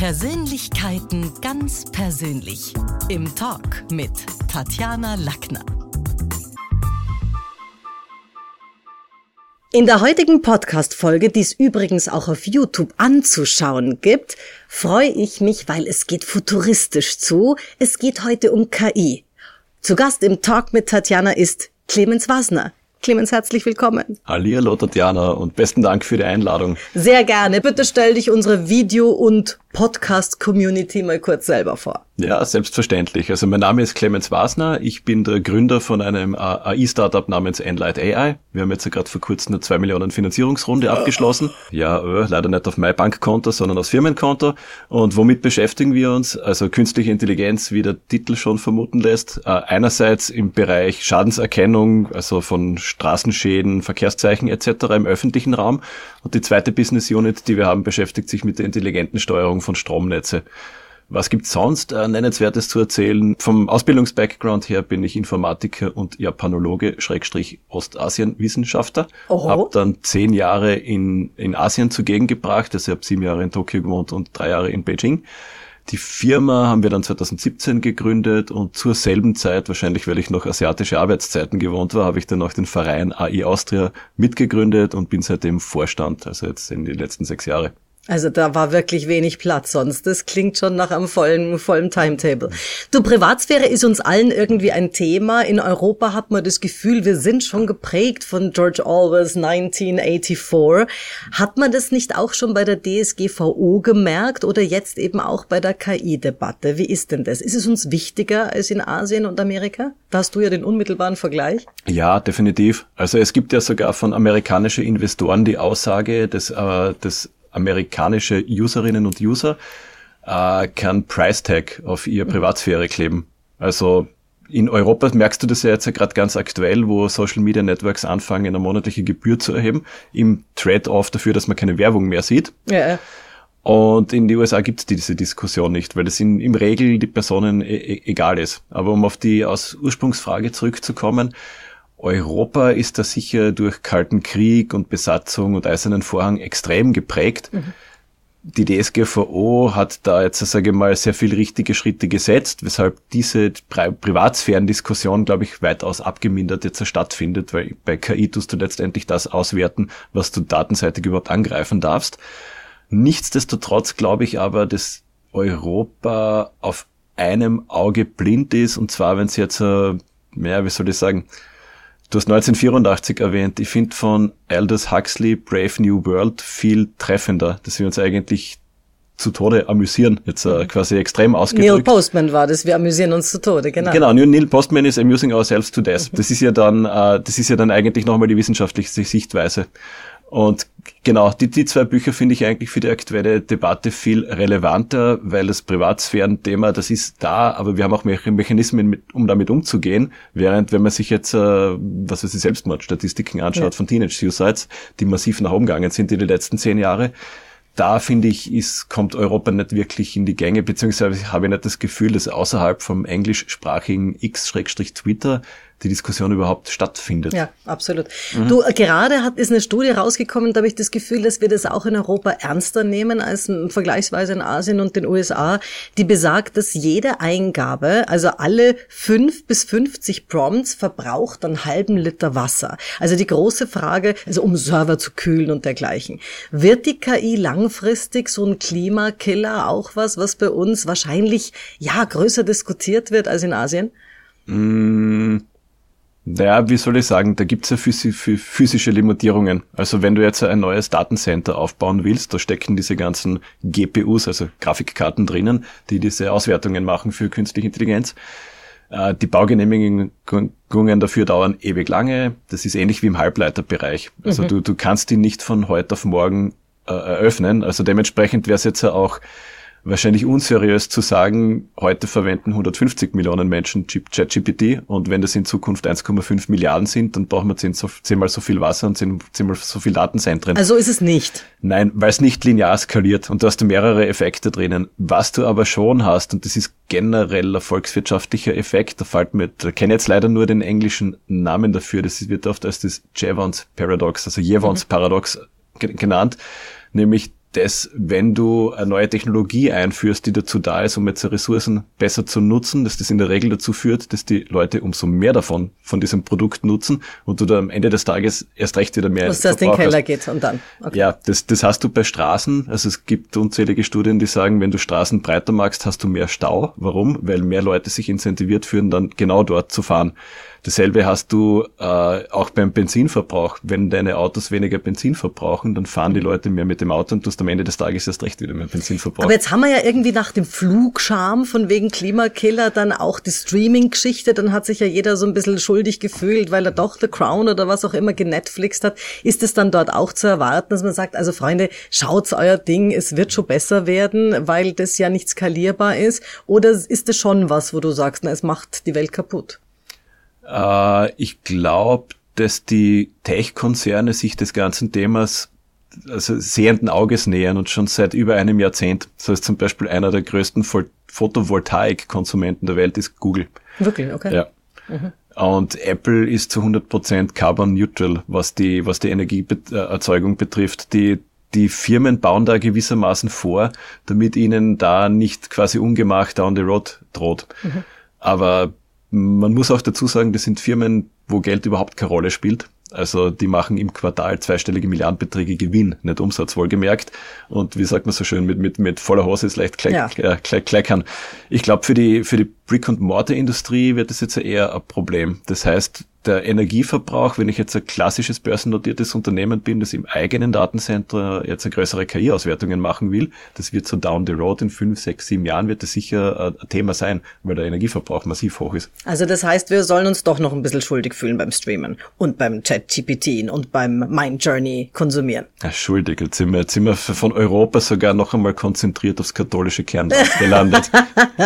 Persönlichkeiten ganz persönlich. Im Talk mit Tatjana Lackner. In der heutigen Podcast-Folge, die es übrigens auch auf YouTube anzuschauen gibt, freue ich mich, weil es geht futuristisch zu. Es geht heute um KI. Zu Gast im Talk mit Tatjana ist Clemens Wasner. Clemens, herzlich willkommen. Hallo Tatjana und besten Dank für die Einladung. Sehr gerne. Bitte stell dich unsere Video- und Podcast-Community mal kurz selber vor. Ja, selbstverständlich. Also mein Name ist Clemens Wasner. Ich bin der Gründer von einem AI-Startup namens Enlight AI. Wir haben jetzt ja gerade vor kurzem eine 2 Millionen Finanzierungsrunde abgeschlossen. Ja, äh, leider nicht auf mein Bankkonto, sondern aus Firmenkonto. Und womit beschäftigen wir uns? Also künstliche Intelligenz, wie der Titel schon vermuten lässt. Äh, einerseits im Bereich Schadenserkennung, also von Straßenschäden, Verkehrszeichen etc. im öffentlichen Raum. Und die zweite Business Unit, die wir haben, beschäftigt sich mit der intelligenten Steuerung von Stromnetze. Was gibt's sonst äh, Nennenswertes zu erzählen? Vom Ausbildungsbackground her bin ich Informatiker und Japanologe, Schrägstrich Ostasienwissenschaftler. Hab dann zehn Jahre in, in Asien zugegen gebracht. Also ich habe sieben Jahre in Tokio gewohnt und drei Jahre in Beijing. Die Firma haben wir dann 2017 gegründet und zur selben Zeit, wahrscheinlich weil ich noch asiatische Arbeitszeiten gewohnt war, habe ich dann auch den Verein AI Austria mitgegründet und bin seitdem Vorstand, also jetzt in den letzten sechs Jahre. Also da war wirklich wenig Platz sonst. Das klingt schon nach einem vollen, vollen Timetable. Du, Privatsphäre ist uns allen irgendwie ein Thema. In Europa hat man das Gefühl, wir sind schon geprägt von George Orwells 1984. Hat man das nicht auch schon bei der DSGVO gemerkt oder jetzt eben auch bei der KI-Debatte? Wie ist denn das? Ist es uns wichtiger als in Asien und Amerika? Da hast du ja den unmittelbaren Vergleich. Ja, definitiv. Also es gibt ja sogar von amerikanischen Investoren die Aussage, dass, äh, dass amerikanische Userinnen und User äh, kein Price Tag auf ihre Privatsphäre kleben. Also in Europa merkst du das ja jetzt ja gerade ganz aktuell, wo Social Media Networks anfangen, eine monatliche Gebühr zu erheben, im Trade-off dafür, dass man keine Werbung mehr sieht. Ja. Und in den USA gibt es diese Diskussion nicht, weil das in, im Regel die Personen e e egal ist. Aber um auf die aus Ursprungsfrage zurückzukommen, Europa ist da sicher durch Kalten Krieg und Besatzung und Eisernen Vorhang extrem geprägt. Mhm. Die DSGVO hat da jetzt, sage ich mal, sehr viel richtige Schritte gesetzt, weshalb diese Pri Privatsphärendiskussion, glaube ich, weitaus abgemindert jetzt stattfindet, weil bei KI tust du letztendlich das auswerten, was du datenseitig überhaupt angreifen darfst. Nichtsdestotrotz glaube ich aber, dass Europa auf einem Auge blind ist, und zwar, wenn es jetzt, äh, ja, wie soll ich sagen, Du hast 1984 erwähnt. Ich finde von Aldous Huxley Brave New World viel treffender, dass wir uns eigentlich zu Tode amüsieren, jetzt äh, quasi extrem ausgedrückt. Neil Postman war das, wir amüsieren uns zu Tode, genau. Genau, Neil Postman ist amusing ourselves to death. Das ist ja dann, äh, das ist ja dann eigentlich nochmal die wissenschaftliche Sichtweise. Und genau, die, die zwei Bücher finde ich eigentlich für die aktuelle Debatte viel relevanter, weil das Privatsphären-Thema, das ist da, aber wir haben auch Mechanismen, mit, um damit umzugehen. Während, wenn man sich jetzt, äh, was weiß ich, Selbstmordstatistiken anschaut ja. von Teenage-Suicides, die massiv nach oben gegangen sind in den letzten zehn Jahre, da finde ich, ist, kommt Europa nicht wirklich in die Gänge, beziehungsweise habe ich nicht das Gefühl, dass außerhalb vom englischsprachigen X-Twitter die Diskussion überhaupt stattfindet. Ja, absolut. Mhm. Du, äh, gerade hat, ist eine Studie rausgekommen, da habe ich das Gefühl, dass wir das auch in Europa ernster nehmen als vergleichsweise in Asien und den USA, die besagt, dass jede Eingabe, also alle fünf bis 50 Prompts verbraucht einen halben Liter Wasser. Also die große Frage, also um Server zu kühlen und dergleichen. Wird die KI langfristig so ein Klimakiller auch was, was bei uns wahrscheinlich, ja, größer diskutiert wird als in Asien? Mm naja, wie soll ich sagen, da gibt's ja physische Limitierungen. Also wenn du jetzt ein neues Datencenter aufbauen willst, da stecken diese ganzen GPUs, also Grafikkarten drinnen, die diese Auswertungen machen für künstliche Intelligenz. Äh, die Baugenehmigungen dafür dauern ewig lange. Das ist ähnlich wie im Halbleiterbereich. Also mhm. du, du kannst die nicht von heute auf morgen äh, eröffnen. Also dementsprechend wäre es jetzt ja auch wahrscheinlich unseriös zu sagen, heute verwenden 150 Millionen Menschen ChatGPT und wenn das in Zukunft 1,5 Milliarden sind, dann brauchen wir zehnmal so viel Wasser und zehnmal so viel Datenzentren. Also ist es nicht. Nein, weil es nicht linear skaliert und du hast mehrere Effekte drinnen. Was du aber schon hast, und das ist generell ein volkswirtschaftlicher Effekt, da fällt mir, da kenne jetzt leider nur den englischen Namen dafür, das wird oft als das Jevons Paradox, also Jevons mhm. Paradox genannt, nämlich dass wenn du eine neue Technologie einführst, die dazu da ist, um jetzt Ressourcen besser zu nutzen, dass das in der Regel dazu führt, dass die Leute umso mehr davon, von diesem Produkt nutzen und du da am Ende des Tages erst recht wieder mehr erst in den Keller geht und dann. Okay. Ja, das, das hast du bei Straßen. Also es gibt unzählige Studien, die sagen, wenn du Straßen breiter machst, hast du mehr Stau. Warum? Weil mehr Leute sich incentiviert fühlen, dann genau dort zu fahren. Dasselbe hast du äh, auch beim Benzinverbrauch. Wenn deine Autos weniger Benzin verbrauchen, dann fahren die Leute mehr mit dem Auto und du hast am Ende des Tages erst recht wieder mehr Benzin verbraucht. Aber jetzt haben wir ja irgendwie nach dem Flugscham von wegen Klimakiller dann auch die Streaming-Geschichte. Dann hat sich ja jeder so ein bisschen schuldig gefühlt, weil er doch The Crown oder was auch immer genetflixt hat. Ist es dann dort auch zu erwarten, dass man sagt, also Freunde, schaut's euer Ding, es wird schon besser werden, weil das ja nicht skalierbar ist? Oder ist es schon was, wo du sagst, na, es macht die Welt kaputt? Äh, ich glaube, dass die Tech-Konzerne sich des ganzen Themas also sehenden Auges nähern und schon seit über einem Jahrzehnt. Das heißt zum Beispiel einer der größten Photovoltaik-Konsumenten der Welt ist Google. Wirklich, okay. Ja. Mhm. Und Apple ist zu 100% carbon neutral, was die, was die Energieerzeugung betrifft. Die, die Firmen bauen da gewissermaßen vor, damit ihnen da nicht quasi Ungemach down the road droht. Mhm. Aber man muss auch dazu sagen, das sind Firmen, wo Geld überhaupt keine Rolle spielt. Also die machen im Quartal zweistellige Milliardenbeträge Gewinn, nicht Umsatz wohlgemerkt. Und wie sagt man so schön, mit, mit, mit voller Hose ist leicht kleckern. Ja. Kleck, kleckern. Ich glaube, für die, für die Brick- und Mortar-Industrie wird das jetzt eher ein Problem. Das heißt, der Energieverbrauch, wenn ich jetzt ein klassisches börsennotiertes Unternehmen bin, das im eigenen Datencenter jetzt eine größere KI-Auswertungen machen will, das wird so down the road in fünf, sechs, sieben Jahren wird das sicher ein Thema sein, weil der Energieverbrauch massiv hoch ist. Also das heißt, wir sollen uns doch noch ein bisschen schuldig fühlen beim Streamen und beim Chat-GPT und beim Mind Journey konsumieren. Ja, schuldig, jetzt sind wir, jetzt sind wir von Europa sogar noch einmal konzentriert aufs katholische Kernland gelandet.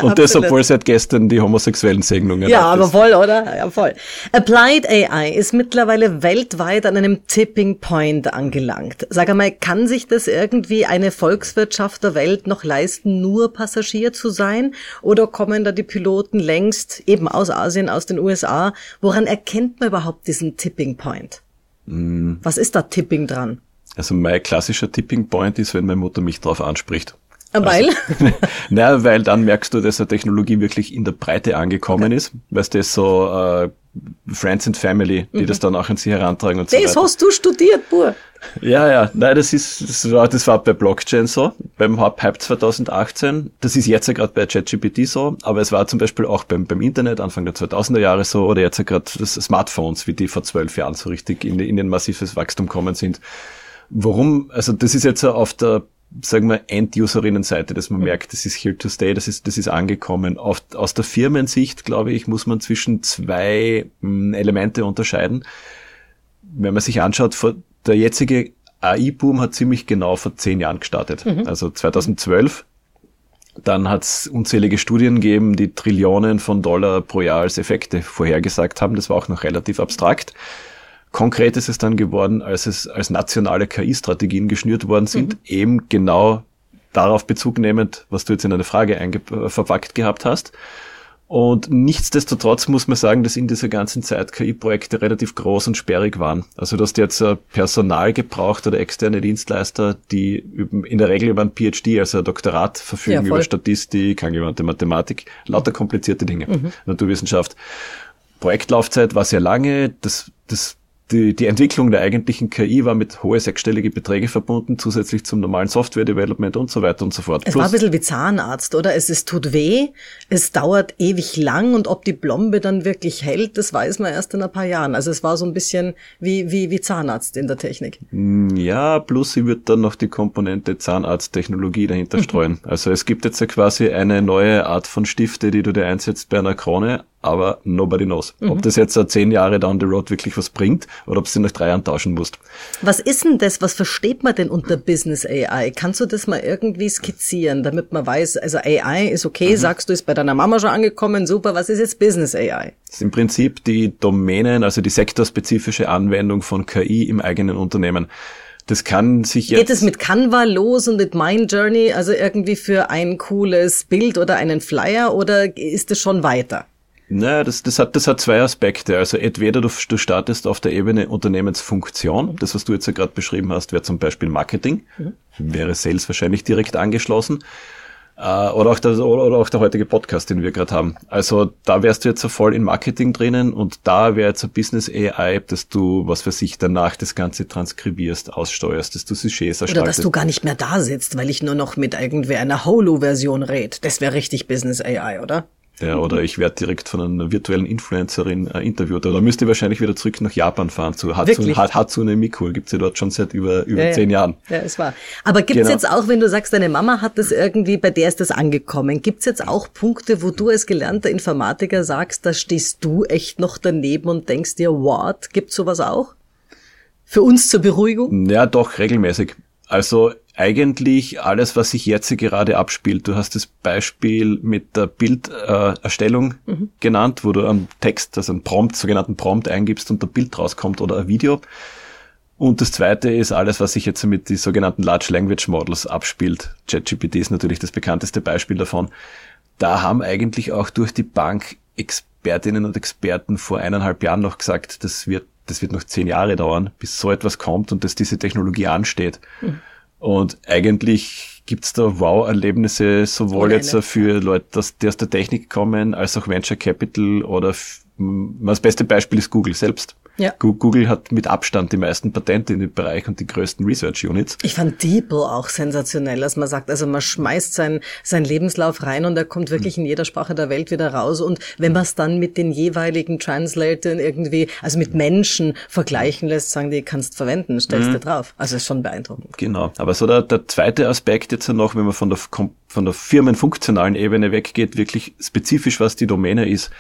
und das, obwohl seit gestern die homosexuellen Segnungen Ja, aber voll, oder? Ja, voll. Apply Applied AI ist mittlerweile weltweit an einem Tipping Point angelangt. Sag einmal, kann sich das irgendwie eine Volkswirtschaft der Welt noch leisten, nur Passagier zu sein? Oder kommen da die Piloten längst eben aus Asien, aus den USA? Woran erkennt man überhaupt diesen Tipping Point? Mm. Was ist da Tipping dran? Also mein klassischer Tipping Point ist, wenn meine Mutter mich drauf anspricht. Weil? Also, naja, weil dann merkst du, dass eine Technologie wirklich in der Breite angekommen okay. ist, weil das so äh, Friends and Family, die mhm. das dann auch an sie herantragen und das so Das hast du studiert, Bur. Ja, ja, nein, das ist, das war, das war bei Blockchain so, beim Hype 2018. Das ist jetzt ja gerade bei ChatGPT so, aber es war zum Beispiel auch beim, beim Internet Anfang der 2000er Jahre so oder jetzt ja gerade das Smartphones, wie die vor zwölf Jahren so richtig in, in ein massives Wachstum kommen sind. Warum, also das ist jetzt auf der sagen wir, End-Userinnen-Seite, dass man mhm. merkt, das ist here to stay, das ist, das ist angekommen. Auf, aus der Firmensicht, glaube ich, muss man zwischen zwei hm, Elemente unterscheiden. Wenn man sich anschaut, der jetzige AI-Boom hat ziemlich genau vor zehn Jahren gestartet. Mhm. Also 2012. Dann hat es unzählige Studien gegeben, die Trillionen von Dollar pro Jahr als Effekte vorhergesagt haben. Das war auch noch relativ abstrakt. Konkret ist es dann geworden, als es als nationale KI-Strategien geschnürt worden sind, mhm. eben genau darauf Bezug nehmend, was du jetzt in eine Frage äh, verpackt gehabt hast. Und nichtsdestotrotz muss man sagen, dass in dieser ganzen Zeit KI-Projekte relativ groß und sperrig waren. Also dass jetzt äh, Personal gebraucht oder externe Dienstleister, die in der Regel über ein PhD, also ein Doktorat verfügen, ja, über Statistik, angewandte Mathematik, lauter komplizierte Dinge, mhm. Naturwissenschaft. Projektlaufzeit war sehr lange, das, das die, die Entwicklung der eigentlichen KI war mit hohe sechsstellige Beträge verbunden, zusätzlich zum normalen Software-Development und so weiter und so fort. Es Plus, war ein bisschen wie Zahnarzt, oder? Es, es tut weh, es dauert ewig lang und ob die Blombe dann wirklich hält, das weiß man erst in ein paar Jahren. Also es war so ein bisschen wie, wie, wie Zahnarzt in der Technik. Mm, ja, plus sie wird dann noch die Komponente Zahnarzttechnologie dahinter streuen. Also es gibt jetzt ja quasi eine neue Art von Stifte, die du dir einsetzt bei einer Krone, aber nobody knows. Mhm. Ob das jetzt zehn Jahre down the road wirklich was bringt oder ob du nach drei Jahren tauschen musst. Was ist denn das? Was versteht man denn unter Business AI? Kannst du das mal irgendwie skizzieren, damit man weiß, also AI ist okay, mhm. sagst du, ist bei deiner Mama schon angekommen, super, was ist jetzt Business AI? Das ist im Prinzip die Domänen, also die sektorspezifische Anwendung von KI im eigenen Unternehmen. Das kann sich jetzt. Geht es mit Canva los und mit Mind Journey, also irgendwie für ein cooles Bild oder einen Flyer oder ist es schon weiter? Naja, das, das, hat, das hat zwei Aspekte. Also entweder du, du startest auf der Ebene Unternehmensfunktion, das, was du jetzt ja gerade beschrieben hast, wäre zum Beispiel Marketing, mhm. wäre Sales wahrscheinlich direkt angeschlossen. Äh, oder, auch der, oder auch der heutige Podcast, den wir gerade haben. Also da wärst du jetzt so voll in Marketing drinnen und da wäre jetzt ein Business AI, dass du, was für sich danach das Ganze transkribierst, aussteuerst, dass du Sujets erstellst. Oder dass du gar nicht mehr da sitzt, weil ich nur noch mit irgendwer einer Holo-Version rede. Das wäre richtig Business AI, oder? Ja, oder ich werde direkt von einer virtuellen Influencerin äh, interviewt. Oder müsste wahrscheinlich wieder zurück nach Japan fahren zu Hatsune, Hatsune Miku. Gibt's ja dort schon seit über, über ja, zehn Jahren. Ja, es war. Aber gibt's genau. jetzt auch, wenn du sagst, deine Mama hat das irgendwie, bei der ist das angekommen, gibt's jetzt auch Punkte, wo du als gelernter Informatiker sagst, da stehst du echt noch daneben und denkst dir, what? Gibt's sowas auch? Für uns zur Beruhigung? Ja, doch, regelmäßig. Also eigentlich alles, was sich jetzt gerade abspielt. Du hast das Beispiel mit der Bilderstellung äh, mhm. genannt, wo du einen Text, also einen Prompt, sogenannten Prompt eingibst und ein Bild rauskommt oder ein Video. Und das zweite ist alles, was sich jetzt mit den sogenannten Large Language Models abspielt. ChatGPT ist natürlich das bekannteste Beispiel davon. Da haben eigentlich auch durch die Bank Expertinnen und Experten vor eineinhalb Jahren noch gesagt, das wird, das wird noch zehn Jahre dauern, bis so etwas kommt und dass diese Technologie ansteht. Mhm. Und eigentlich gibt's da Wow-Erlebnisse, sowohl Ohne jetzt für Leute, dass, die aus der Technik kommen, als auch Venture Capital oder das beste Beispiel ist Google selbst. Ja. Google hat mit Abstand die meisten Patente in dem Bereich und die größten Research Units. Ich fand DeepL auch sensationell, dass man sagt, also man schmeißt seinen sein Lebenslauf rein und er kommt wirklich in jeder Sprache der Welt wieder raus. Und wenn man es dann mit den jeweiligen Translatoren irgendwie, also mit Menschen vergleichen lässt, sagen die, kannst verwenden, stellst mhm. du drauf. Also ist schon beeindruckend. Genau. Aber so der, der zweite Aspekt jetzt noch, wenn man von der, von der firmenfunktionalen Ebene weggeht, wirklich spezifisch, was die Domäne ist,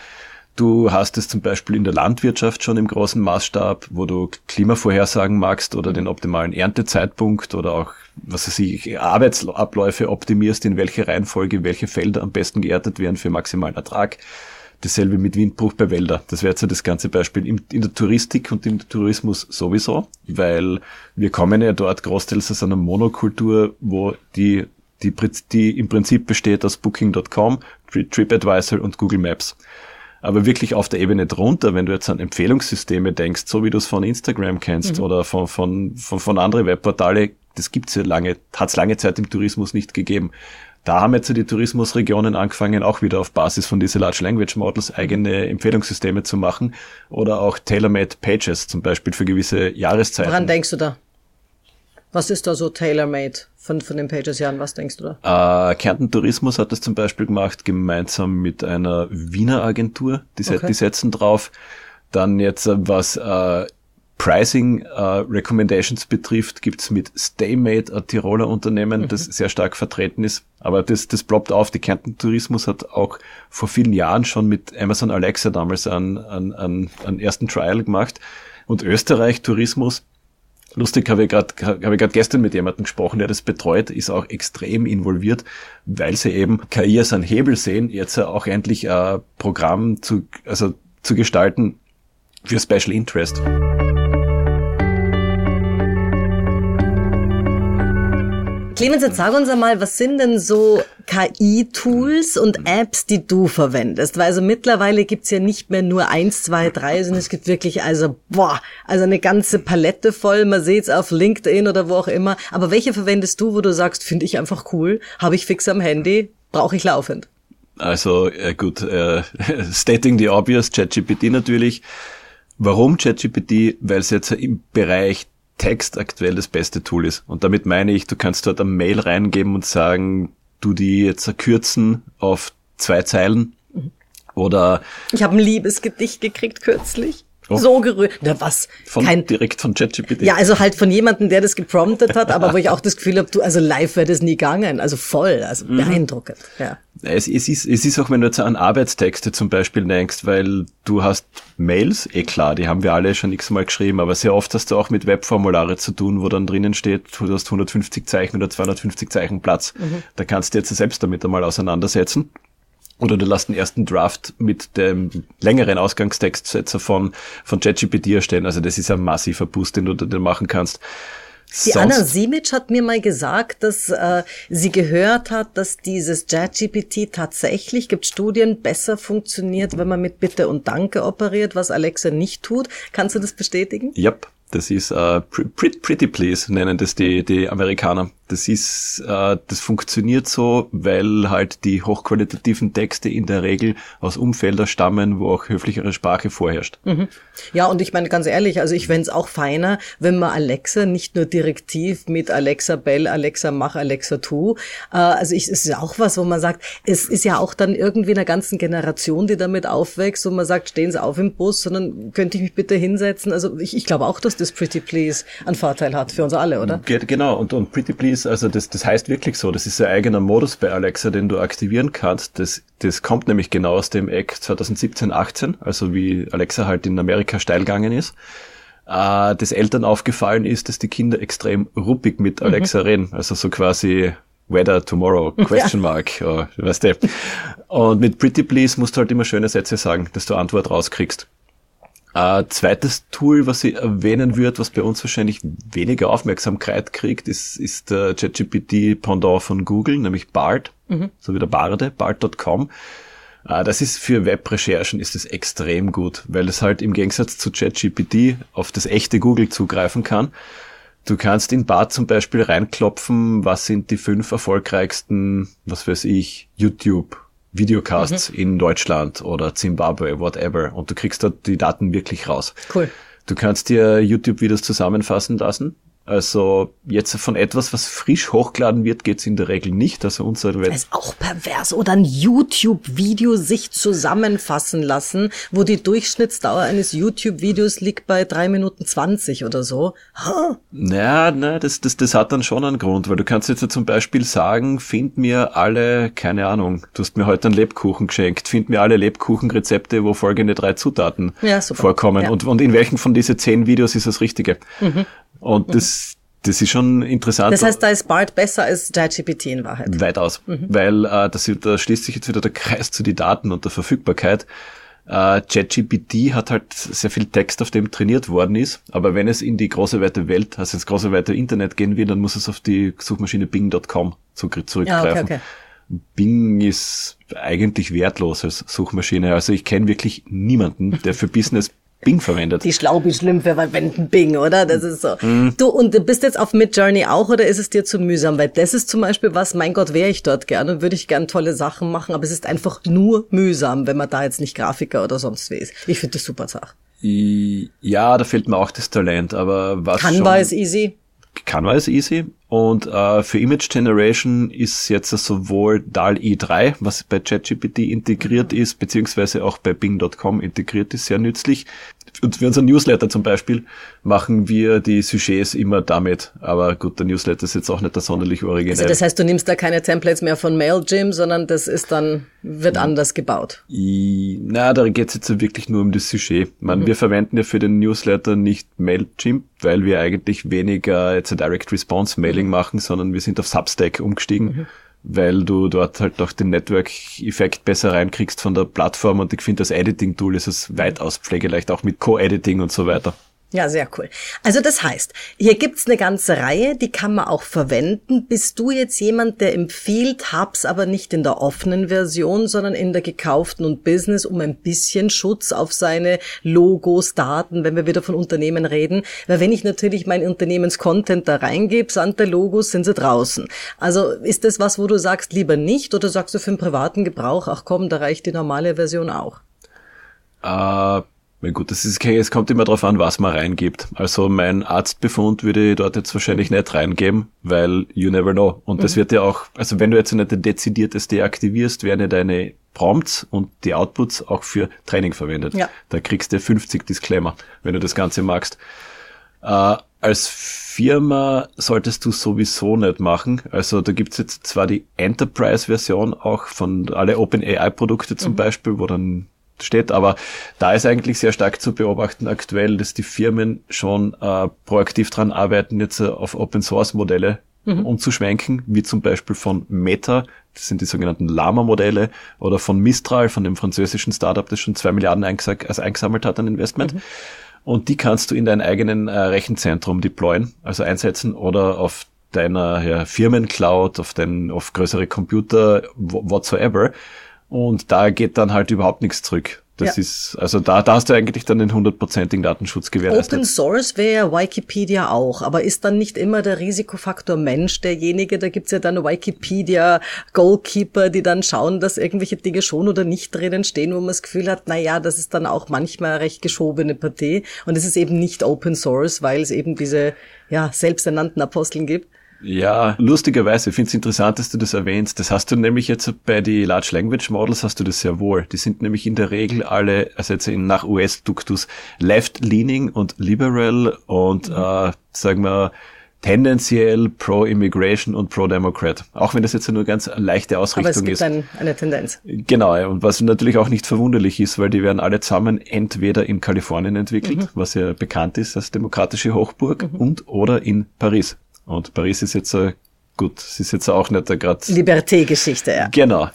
Du hast es zum Beispiel in der Landwirtschaft schon im großen Maßstab, wo du Klimavorhersagen magst oder den optimalen Erntezeitpunkt oder auch, was weiß ich, Arbeitsabläufe optimierst, in welche Reihenfolge welche Felder am besten geerntet werden für maximalen Ertrag. Dasselbe mit Windbruch bei Wälder. Das wäre jetzt so das ganze Beispiel in, in, der Touristik und im Tourismus sowieso, weil wir kommen ja dort großteils aus einer Monokultur, wo die, die, die im Prinzip besteht aus Booking.com, TripAdvisor und Google Maps aber wirklich auf der Ebene drunter, wenn du jetzt an Empfehlungssysteme denkst, so wie du es von Instagram kennst mhm. oder von, von, von, von anderen Webportale, das gibt's ja lange, hat's lange Zeit im Tourismus nicht gegeben. Da haben jetzt die Tourismusregionen angefangen, auch wieder auf Basis von diese Large Language Models eigene Empfehlungssysteme zu machen oder auch tailor-made Pages zum Beispiel für gewisse Jahreszeiten. Woran denkst du da? Was ist da so tailor-made von, von den Pages Jahren? Was denkst du da? Äh, Kärnten Tourismus hat das zum Beispiel gemacht, gemeinsam mit einer Wiener Agentur. Die, okay. die setzen drauf. Dann jetzt, äh, was äh, Pricing äh, Recommendations betrifft, gibt's mit StayMate ein Tiroler Unternehmen, mhm. das sehr stark vertreten ist. Aber das, das ploppt auf. Die Kärnten Tourismus hat auch vor vielen Jahren schon mit Amazon Alexa damals einen, einen, einen, einen ersten Trial gemacht. Und Österreich Tourismus Lustig habe ich gerade habe ich gerade gestern mit jemandem gesprochen, der das betreut, ist auch extrem involviert, weil sie eben KI als einen Hebel sehen, jetzt auch endlich ein Programm zu also zu gestalten für Special Interest. Clemens, jetzt sag uns einmal, was sind denn so KI-Tools und Apps, die du verwendest? Weil also mittlerweile gibt's ja nicht mehr nur eins, zwei, drei, sondern es gibt wirklich also, boah, also eine ganze Palette voll. Man sieht's auf LinkedIn oder wo auch immer. Aber welche verwendest du, wo du sagst, finde ich einfach cool, habe ich fix am Handy, brauche ich laufend? Also äh, gut, äh, stating the obvious, ChatGPT natürlich. Warum ChatGPT? Weil es jetzt im Bereich Text aktuell das beste Tool ist. Und damit meine ich, du kannst dort eine Mail reingeben und sagen, du die jetzt kürzen auf zwei Zeilen mhm. oder. Ich habe ein Liebesgedicht gekriegt kürzlich. Oh. So gerührt. Na was? Von, Kein, direkt von ChatGPT. Ja, also halt von jemandem, der das gepromptet hat, aber wo ich auch das Gefühl habe, du, also live wäre das nie gegangen. Also voll, also mhm. beeindruckend. Ja. Es, es, ist, es ist auch, wenn du jetzt an Arbeitstexte zum Beispiel denkst, weil du hast Mails, eh klar, die haben wir alle schon x-mal geschrieben, aber sehr oft hast du auch mit Webformulare zu tun, wo dann drinnen steht, du hast 150 Zeichen oder 250 Zeichen Platz. Mhm. Da kannst du jetzt selbst damit einmal auseinandersetzen. Oder du lässt den ersten Draft mit dem längeren Ausgangstextsetzer von, von ChatGPT erstellen. Also das ist ein massiver Boost, den du da machen kannst. Die Sonst Anna Simic hat mir mal gesagt, dass äh, sie gehört hat, dass dieses ChatGPT tatsächlich, gibt Studien, besser funktioniert, wenn man mit Bitte und Danke operiert, was Alexa nicht tut. Kannst du das bestätigen? Yep. Das ist uh, Pretty Please, nennen das die, die Amerikaner. Das ist, uh, das funktioniert so, weil halt die hochqualitativen Texte in der Regel aus Umfelder stammen, wo auch höflichere Sprache vorherrscht. Mhm. Ja, und ich meine ganz ehrlich, also ich fände es auch feiner, wenn man Alexa nicht nur direktiv mit Alexa Bell, Alexa mach, Alexa tu. Uh, also ich, es ist ja auch was, wo man sagt, es ist ja auch dann irgendwie einer ganzen Generation, die damit aufwächst, wo man sagt, stehen Sie auf im Bus, sondern könnte ich mich bitte hinsetzen. Also ich, ich glaube auch, dass das Pretty Please einen Vorteil hat für uns alle, oder? Genau, und, und Pretty Please, also das, das heißt wirklich so, das ist ein eigener Modus bei Alexa, den du aktivieren kannst. Das, das kommt nämlich genau aus dem Eck 2017, 18, also wie Alexa halt in Amerika steil gegangen ist. Äh, das Eltern aufgefallen ist, dass die Kinder extrem ruppig mit mhm. Alexa mhm. reden, also so quasi Weather tomorrow, question ja. mark, oh, weißt du. Und mit Pretty Please musst du halt immer schöne Sätze sagen, dass du Antwort rauskriegst. Äh, zweites Tool, was ich erwähnen würde, was bei uns wahrscheinlich weniger Aufmerksamkeit kriegt, ist, ist der ChatGPT Pendant von Google, nämlich BART, mhm. so wie der Barde, BART.com. Äh, das ist für Webrecherchen ist es extrem gut, weil es halt im Gegensatz zu ChatGPT auf das echte Google zugreifen kann. Du kannst in BART zum Beispiel reinklopfen, was sind die fünf erfolgreichsten, was weiß ich, YouTube Videocasts mhm. in Deutschland oder Zimbabwe, whatever. Und du kriegst dort die Daten wirklich raus. Cool. Du kannst dir YouTube-Videos zusammenfassen lassen also jetzt von etwas, was frisch hochgeladen wird, geht's in der Regel nicht. Also unser das ist auch pervers. Oder ein YouTube-Video sich zusammenfassen lassen, wo die Durchschnittsdauer eines YouTube-Videos liegt bei drei Minuten zwanzig oder so. Huh. Naja, na, das, das, das hat dann schon einen Grund, weil du kannst jetzt zum Beispiel sagen, find mir alle, keine Ahnung, du hast mir heute einen Lebkuchen geschenkt, find mir alle Lebkuchenrezepte, wo folgende drei Zutaten ja, vorkommen. Ja. Und, und in welchen von diesen zehn Videos ist das Richtige? Mhm. Und mhm. das, das ist schon interessant. Das heißt, da ist BART besser als ChatGPT in Wahrheit. Weitaus. Mhm. Weil äh, das, da schließt sich jetzt wieder der Kreis zu den Daten und der Verfügbarkeit. Äh, ChatGPT hat halt sehr viel Text, auf dem trainiert worden ist, aber wenn es in die große weite Welt, also ins große weite Internet gehen will, dann muss es auf die Suchmaschine Bing.com zurückgreifen. Ja, okay, okay. Bing ist eigentlich wertlos als Suchmaschine. Also ich kenne wirklich niemanden, der für Business Bing verwendet. Die Schlaubi-Schlümpfe verwenden Bing, oder? Das ist so. Mhm. Du, und du bist jetzt auf Midjourney auch oder ist es dir zu mühsam? Weil das ist zum Beispiel was, mein Gott, wäre ich dort gerne und würde ich gern tolle Sachen machen, aber es ist einfach nur mühsam, wenn man da jetzt nicht Grafiker oder sonst wie ist. Ich finde das super Sache. Ja, da fehlt mir auch das Talent, aber was Canva schon, ist easy. Canva ist easy und äh, für Image Generation ist jetzt sowohl DAL-E 3, was bei ChatGPT integriert ist, beziehungsweise auch bei Bing.com integriert ist, sehr nützlich. Und für unseren Newsletter zum Beispiel machen wir die Sujets immer damit. Aber gut, der Newsletter ist jetzt auch nicht der sonderlich originell. Also das heißt, du nimmst da keine Templates mehr von MailGym, sondern das ist dann, wird ja. anders gebaut. I, na, da geht es jetzt wirklich nur um das Sujet. Man, mhm. Wir verwenden ja für den Newsletter nicht MailGym, weil wir eigentlich weniger jetzt ein Direct Response Mailing machen, sondern wir sind auf Substack umgestiegen. Mhm weil du dort halt auch den Network-Effekt besser reinkriegst von der Plattform und ich finde, das Editing-Tool ist es weitaus pflegeleicht, auch mit Co-Editing und so weiter. Ja, sehr cool. Also das heißt, hier gibt's eine ganze Reihe, die kann man auch verwenden. Bist du jetzt jemand, der empfiehlt, hab's aber nicht in der offenen Version, sondern in der gekauften und Business, um ein bisschen Schutz auf seine Logos, Daten, wenn wir wieder von Unternehmen reden? Weil wenn ich natürlich mein Unternehmenscontent da reingebe, samt der Logos, sind sie draußen. Also ist das was, wo du sagst, lieber nicht oder sagst du für den privaten Gebrauch, ach komm, da reicht die normale Version auch? Uh na gut, das ist okay, es kommt immer darauf an, was man reingibt. Also mein Arztbefund würde ich dort jetzt wahrscheinlich nicht reingeben, weil you never know. Und mhm. das wird ja auch, also wenn du jetzt nicht ein dezidiertes deaktivierst, werden ja deine Prompts und die Outputs auch für Training verwendet. Ja. Da kriegst du 50 Disclaimer, wenn du das Ganze magst. Äh, als Firma solltest du sowieso nicht machen. Also da gibt's jetzt zwar die Enterprise-Version auch von alle OpenAI-Produkte zum mhm. Beispiel, wo dann steht. Aber da ist eigentlich sehr stark zu beobachten aktuell, dass die Firmen schon äh, proaktiv dran arbeiten, jetzt äh, auf Open Source Modelle mhm. umzuschwenken, wie zum Beispiel von Meta, das sind die sogenannten Lama-Modelle, oder von Mistral, von dem französischen Startup, das schon zwei Milliarden also eingesammelt hat an Investment. Mhm. und die kannst du in dein eigenen äh, Rechenzentrum deployen, also einsetzen oder auf deiner ja, Firmencloud, auf deinen, auf größere Computer, whatsoever. Und da geht dann halt überhaupt nichts zurück. Das ja. ist, also da, da hast du eigentlich dann den hundertprozentigen Datenschutz gewährleistet. Open Source wäre Wikipedia auch, aber ist dann nicht immer der Risikofaktor Mensch derjenige? Da gibt's ja dann Wikipedia Goalkeeper, die dann schauen, dass irgendwelche Dinge schon oder nicht drinnen stehen, wo man das Gefühl hat, na ja, das ist dann auch manchmal recht geschobene Partie. Und es ist eben nicht Open Source, weil es eben diese, ja, selbsternannten Aposteln gibt. Ja, lustigerweise, ich finde es interessant, dass du das erwähnst. Das hast du nämlich jetzt bei die Large Language Models hast du das sehr wohl. Die sind nämlich in der Regel alle, also jetzt in, nach US-Duktus, left-leaning und liberal und mhm. äh, sagen wir tendenziell pro-Immigration und pro-Democrat. Auch wenn das jetzt nur ganz leichte Ausrichtung ist. Aber es gibt ist. Ein, eine Tendenz. Genau, und was natürlich auch nicht verwunderlich ist, weil die werden alle zusammen entweder in Kalifornien entwickelt, mhm. was ja bekannt ist als demokratische Hochburg, mhm. und oder in Paris. Und Paris ist jetzt, äh, gut, es ist jetzt auch nicht gerade... Liberté-Geschichte, ja. Genau.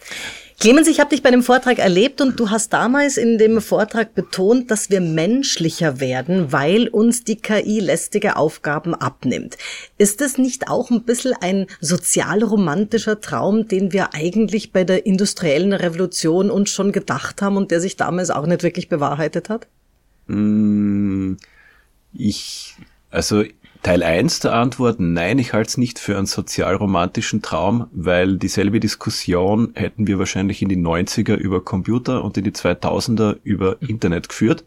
Clemens, ich habe dich bei dem Vortrag erlebt und du hast damals in dem Vortrag betont, dass wir menschlicher werden, weil uns die KI lästige Aufgaben abnimmt. Ist das nicht auch ein bisschen ein sozialromantischer Traum, den wir eigentlich bei der industriellen Revolution uns schon gedacht haben und der sich damals auch nicht wirklich bewahrheitet hat? Mm, ich, also Teil 1 der Antwort, nein, ich halte es nicht für einen sozialromantischen Traum, weil dieselbe Diskussion hätten wir wahrscheinlich in die 90er über Computer und in die 2000er über Internet geführt.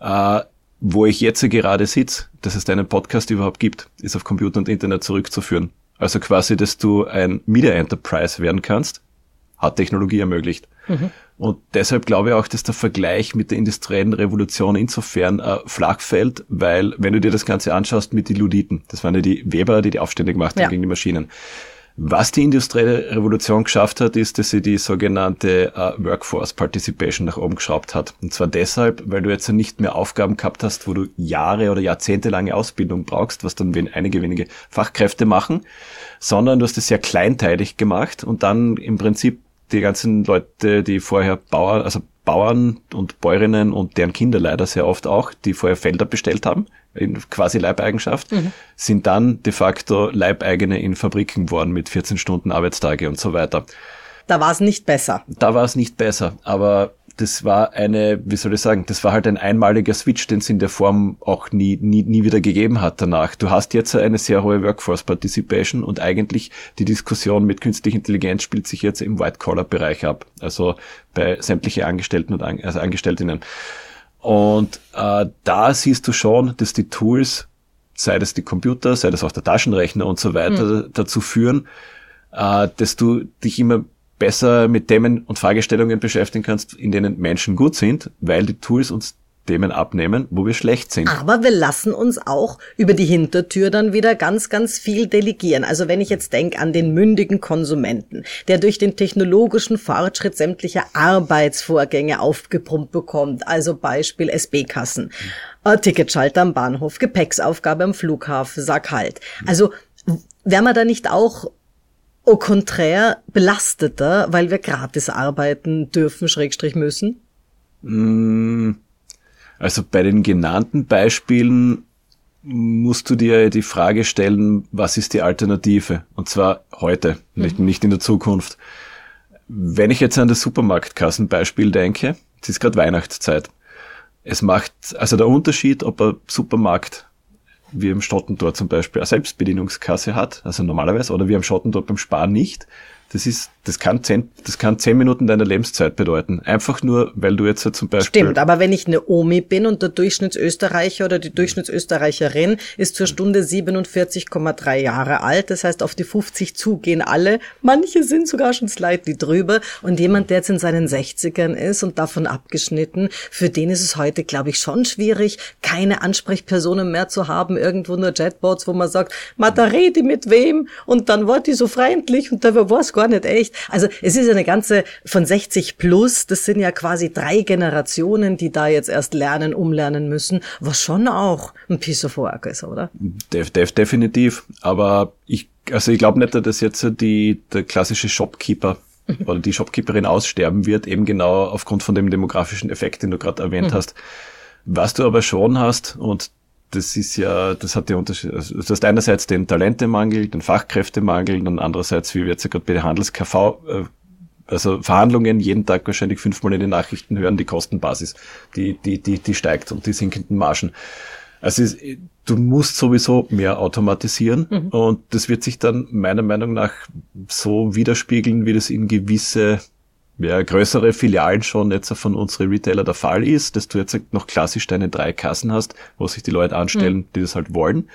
Äh, wo ich jetzt gerade sitze, dass es deinen Podcast überhaupt gibt, ist auf Computer und Internet zurückzuführen. Also quasi, dass du ein Media Enterprise werden kannst, hat Technologie ermöglicht. Mhm. Und deshalb glaube ich auch, dass der Vergleich mit der industriellen Revolution insofern äh, flach fällt, weil wenn du dir das Ganze anschaust mit den Luditen, das waren ja die Weber, die die Aufstände gemacht haben ja. gegen die Maschinen. Was die industrielle Revolution geschafft hat, ist, dass sie die sogenannte uh, Workforce Participation nach oben geschraubt hat. Und zwar deshalb, weil du jetzt nicht mehr Aufgaben gehabt hast, wo du Jahre oder jahrzehntelange Ausbildung brauchst, was dann einige wenige Fachkräfte machen, sondern du hast es sehr kleinteilig gemacht und dann im Prinzip die ganzen Leute, die vorher Bauern, also Bauern und Bäuerinnen und deren Kinder leider sehr oft auch, die vorher Felder bestellt haben, in quasi Leibeigenschaft, mhm. sind dann de facto Leibeigene in Fabriken geworden mit 14 Stunden Arbeitstage und so weiter. Da war es nicht besser. Da war es nicht besser, aber das war eine, wie soll ich sagen, das war halt ein einmaliger Switch, den es in der Form auch nie, nie, nie wieder gegeben hat danach. Du hast jetzt eine sehr hohe Workforce Participation und eigentlich die Diskussion mit künstlicher Intelligenz spielt sich jetzt im White-Collar-Bereich ab. Also bei sämtliche Angestellten und An also Angestelltinnen. Und äh, da siehst du schon, dass die Tools, sei das die Computer, sei das auch der Taschenrechner und so weiter, mhm. dazu führen, äh, dass du dich immer besser mit Themen und Fragestellungen beschäftigen kannst, in denen Menschen gut sind, weil die Tools uns Themen abnehmen, wo wir schlecht sind. Aber wir lassen uns auch über die Hintertür dann wieder ganz, ganz viel delegieren. Also wenn ich jetzt denke an den mündigen Konsumenten, der durch den technologischen Fortschritt sämtliche Arbeitsvorgänge aufgepumpt bekommt, also Beispiel SB-Kassen, äh, Ticketschalter am Bahnhof, Gepäcksaufgabe am Flughafen, sag halt. Also wäre man da nicht auch au contraire belasteter, weil wir gratis arbeiten dürfen, Schrägstrich müssen? Mm, also bei den genannten Beispielen musst du dir die Frage stellen, was ist die Alternative? Und zwar heute, mhm. nicht, nicht in der Zukunft. Wenn ich jetzt an das Supermarktkassenbeispiel denke, es ist gerade Weihnachtszeit. Es macht, also der Unterschied, ob ein Supermarkt wie im Stottentor zum Beispiel eine Selbstbedienungskasse hat, also normalerweise, oder wie am Schottentor beim Spar nicht, das ist, das kann zehn, das kann zehn Minuten deiner Lebenszeit bedeuten. Einfach nur, weil du jetzt zum Beispiel. Stimmt, aber wenn ich eine Omi bin und der Durchschnittsösterreicher oder die Durchschnittsösterreicherin ist zur Stunde 47,3 Jahre alt, das heißt auf die 50 zugehen alle, manche sind sogar schon slightly drüber und jemand, der jetzt in seinen 60ern ist und davon abgeschnitten, für den ist es heute, glaube ich, schon schwierig, keine Ansprechpersonen mehr zu haben, irgendwo nur Chatbots, wo man sagt, ma da rede mit wem und dann wird die so freundlich und da war es gar nicht echt. Also es ist eine ganze von 60 plus, das sind ja quasi drei Generationen, die da jetzt erst lernen, umlernen müssen, was schon auch ein Piece of work ist, oder? Def, def, definitiv. Aber ich, also ich glaube nicht, dass jetzt die, der klassische Shopkeeper oder die Shopkeeperin aussterben wird, eben genau aufgrund von dem demografischen Effekt, den du gerade erwähnt mhm. hast. Was du aber schon hast, und das ist ja, das hat die Unterschied, also du hast einerseits den Talentemangel, den Fachkräftemangel, dann andererseits, wie wir jetzt ja gerade bei der Handels-KV, äh, also Verhandlungen jeden Tag wahrscheinlich fünfmal in den Nachrichten hören, die Kostenbasis, die, die, die, die steigt und die sinkenden Margen. Also es, du musst sowieso mehr automatisieren mhm. und das wird sich dann meiner Meinung nach so widerspiegeln, wie das in gewisse ja, größere Filialen schon jetzt von unseren Retailer der Fall ist, dass du jetzt noch klassisch deine drei Kassen hast, wo sich die Leute anstellen, mhm. die das halt wollen.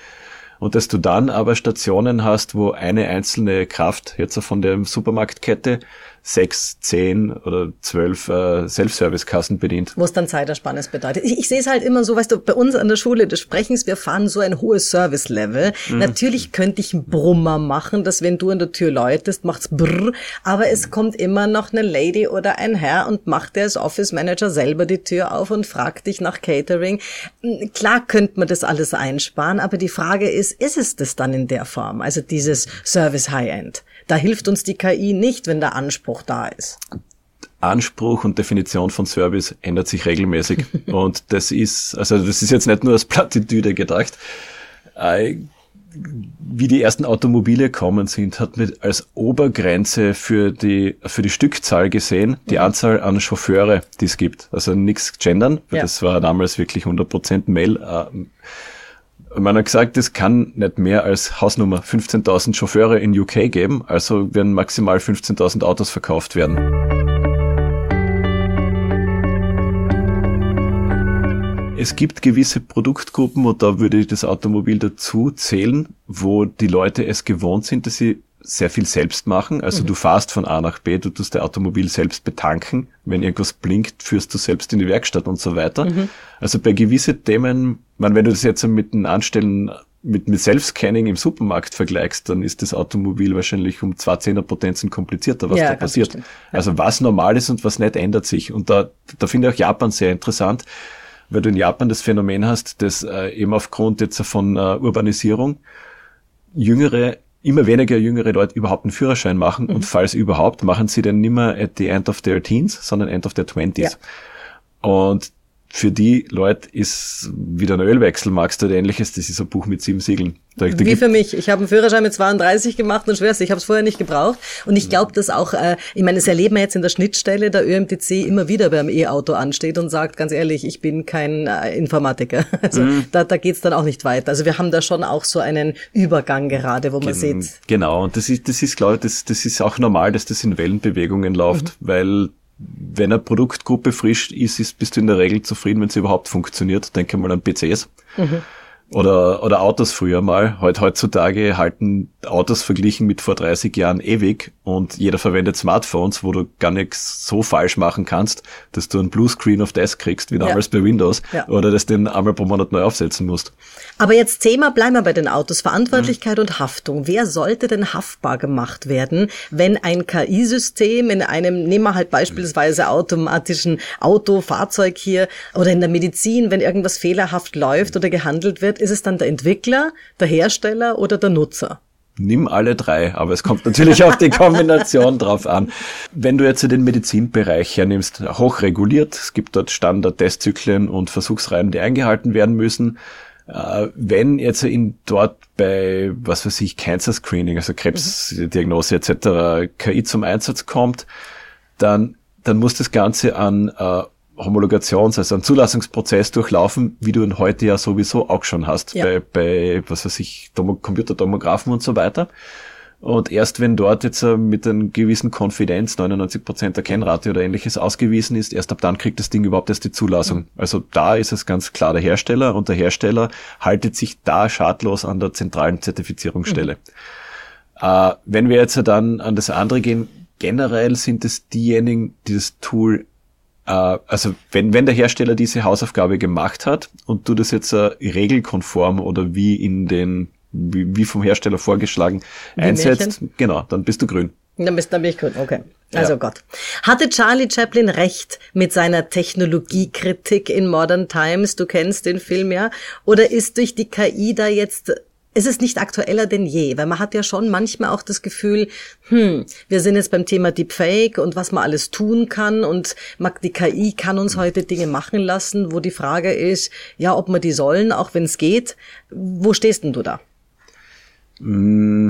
Und dass du dann aber Stationen hast, wo eine einzelne Kraft jetzt von der Supermarktkette sechs, zehn oder zwölf äh, Self-Service-Kassen bedient. Wo es dann Zeitersparnis bedeutet. Ich, ich sehe es halt immer so, weißt du, bei uns an der Schule des Sprechens, wir fahren so ein hohes Service-Level. Mhm. Natürlich könnte ich einen Brummer machen, dass wenn du an der Tür läutest, macht's brrr, aber es kommt immer noch eine Lady oder ein Herr und macht der als Office-Manager selber die Tür auf und fragt dich nach Catering. Hm, klar könnte man das alles einsparen, aber die Frage ist, ist es das dann in der Form? Also dieses Service High-End? Da hilft uns die KI nicht, wenn der Anspruch da ist. Anspruch und Definition von Service ändert sich regelmäßig. und das ist, also das ist jetzt nicht nur als Plattitüde gedacht. Äh, wie die ersten Automobile kommen sind, hat man als Obergrenze für die, für die Stückzahl gesehen, die mhm. Anzahl an Chauffeure, die es gibt. Also nichts gendern, ja. das war damals wirklich 100% Mail. Äh, man hat gesagt, es kann nicht mehr als Hausnummer 15.000 Chauffeure in UK geben, also werden maximal 15.000 Autos verkauft werden. Es gibt gewisse Produktgruppen, und da würde ich das Automobil dazu zählen, wo die Leute es gewohnt sind, dass sie sehr viel selbst machen. Also mhm. du fahrst von A nach B, du tust dein Automobil selbst betanken. Wenn irgendwas blinkt, führst du selbst in die Werkstatt und so weiter. Mhm. Also bei gewissen Themen, man, wenn du das jetzt mit dem Anstellen mit, mit Self-Scanning im Supermarkt vergleichst, dann ist das Automobil wahrscheinlich um zwei Zehnerpotenzen komplizierter, was ja, da passiert. Ja. Also was normal ist und was nicht, ändert sich. Und da, da finde ich auch Japan sehr interessant, weil du in Japan das Phänomen hast, dass äh, eben aufgrund jetzt von äh, Urbanisierung jüngere immer weniger jüngere Leute überhaupt einen Führerschein machen mhm. und falls überhaupt, machen sie den nimmer at the end of their teens, sondern end of their twenties. Ja. Und für die Leute ist wieder ein Ölwechsel, magst du oder ähnliches, das ist ein Buch mit sieben Siegeln. Da, da Wie für mich. Ich habe einen Führerschein mit 32 gemacht und schwerst, ich habe es vorher nicht gebraucht. Und ich glaube, dass auch, äh, ich meine, das erleben wir jetzt in der Schnittstelle, der ÖMTC immer wieder beim E-Auto ansteht und sagt, ganz ehrlich, ich bin kein äh, Informatiker. Also mhm. da, da geht's dann auch nicht weiter. Also wir haben da schon auch so einen Übergang gerade, wo man Gen sieht. Genau, und das ist, das ist, glaube ich, das, das ist auch normal, dass das in Wellenbewegungen läuft, mhm. weil wenn eine Produktgruppe frisch ist, ist, bist du in der Regel zufrieden, wenn sie überhaupt funktioniert. Denke mal an PCs. Mhm. Oder, oder Autos früher mal. Heut, heutzutage halten Autos verglichen mit vor 30 Jahren ewig und jeder verwendet Smartphones, wo du gar nichts so falsch machen kannst, dass du einen Bluescreen auf Desk kriegst, wie damals ja. bei Windows, ja. oder dass du den einmal pro Monat neu aufsetzen musst. Aber jetzt Thema, bleiben wir bei den Autos. Verantwortlichkeit mhm. und Haftung. Wer sollte denn haftbar gemacht werden, wenn ein KI-System in einem, nehmen wir halt beispielsweise automatischen Auto, Fahrzeug hier oder in der Medizin, wenn irgendwas fehlerhaft läuft oder gehandelt wird, ist es dann der Entwickler, der Hersteller oder der Nutzer? Nimm alle drei, aber es kommt natürlich auf die Kombination drauf an. Wenn du jetzt den Medizinbereich hernimmst, hochreguliert, es gibt dort Standard-Testzyklen und Versuchsreihen, die eingehalten werden müssen. Äh, wenn jetzt in dort bei, was weiß ich, Cancer Screening, also Krebsdiagnose etc. KI zum Einsatz kommt, dann, dann muss das Ganze an äh, Homologations-, also einen Zulassungsprozess durchlaufen, wie du ihn heute ja sowieso auch schon hast, ja. bei, bei, was weiß ich, Computertomographen und so weiter. Und erst wenn dort jetzt äh, mit einer gewissen Konfidenz 99% Erkennrate oder ähnliches ausgewiesen ist, erst ab dann kriegt das Ding überhaupt erst die Zulassung. Also da ist es ganz klar der Hersteller und der Hersteller haltet sich da schadlos an der zentralen Zertifizierungsstelle. Mhm. Äh, wenn wir jetzt dann an das andere gehen, generell sind es diejenigen, die das Tool also wenn, wenn der Hersteller diese Hausaufgabe gemacht hat und du das jetzt äh, regelkonform oder wie in den, wie, wie vom Hersteller vorgeschlagen wie einsetzt, Märchen? genau, dann bist du grün. Dann, bist, dann bin ich grün, okay. Also ja. Gott. Hatte Charlie Chaplin recht mit seiner Technologiekritik in Modern Times? Du kennst den Film ja. Oder ist durch die KI da jetzt ist es nicht aktueller denn je, weil man hat ja schon manchmal auch das Gefühl, hm, wir sind jetzt beim Thema Deepfake und was man alles tun kann und die KI kann uns heute Dinge machen lassen, wo die Frage ist, ja, ob wir die sollen, auch wenn es geht. Wo stehst denn du da? Mm,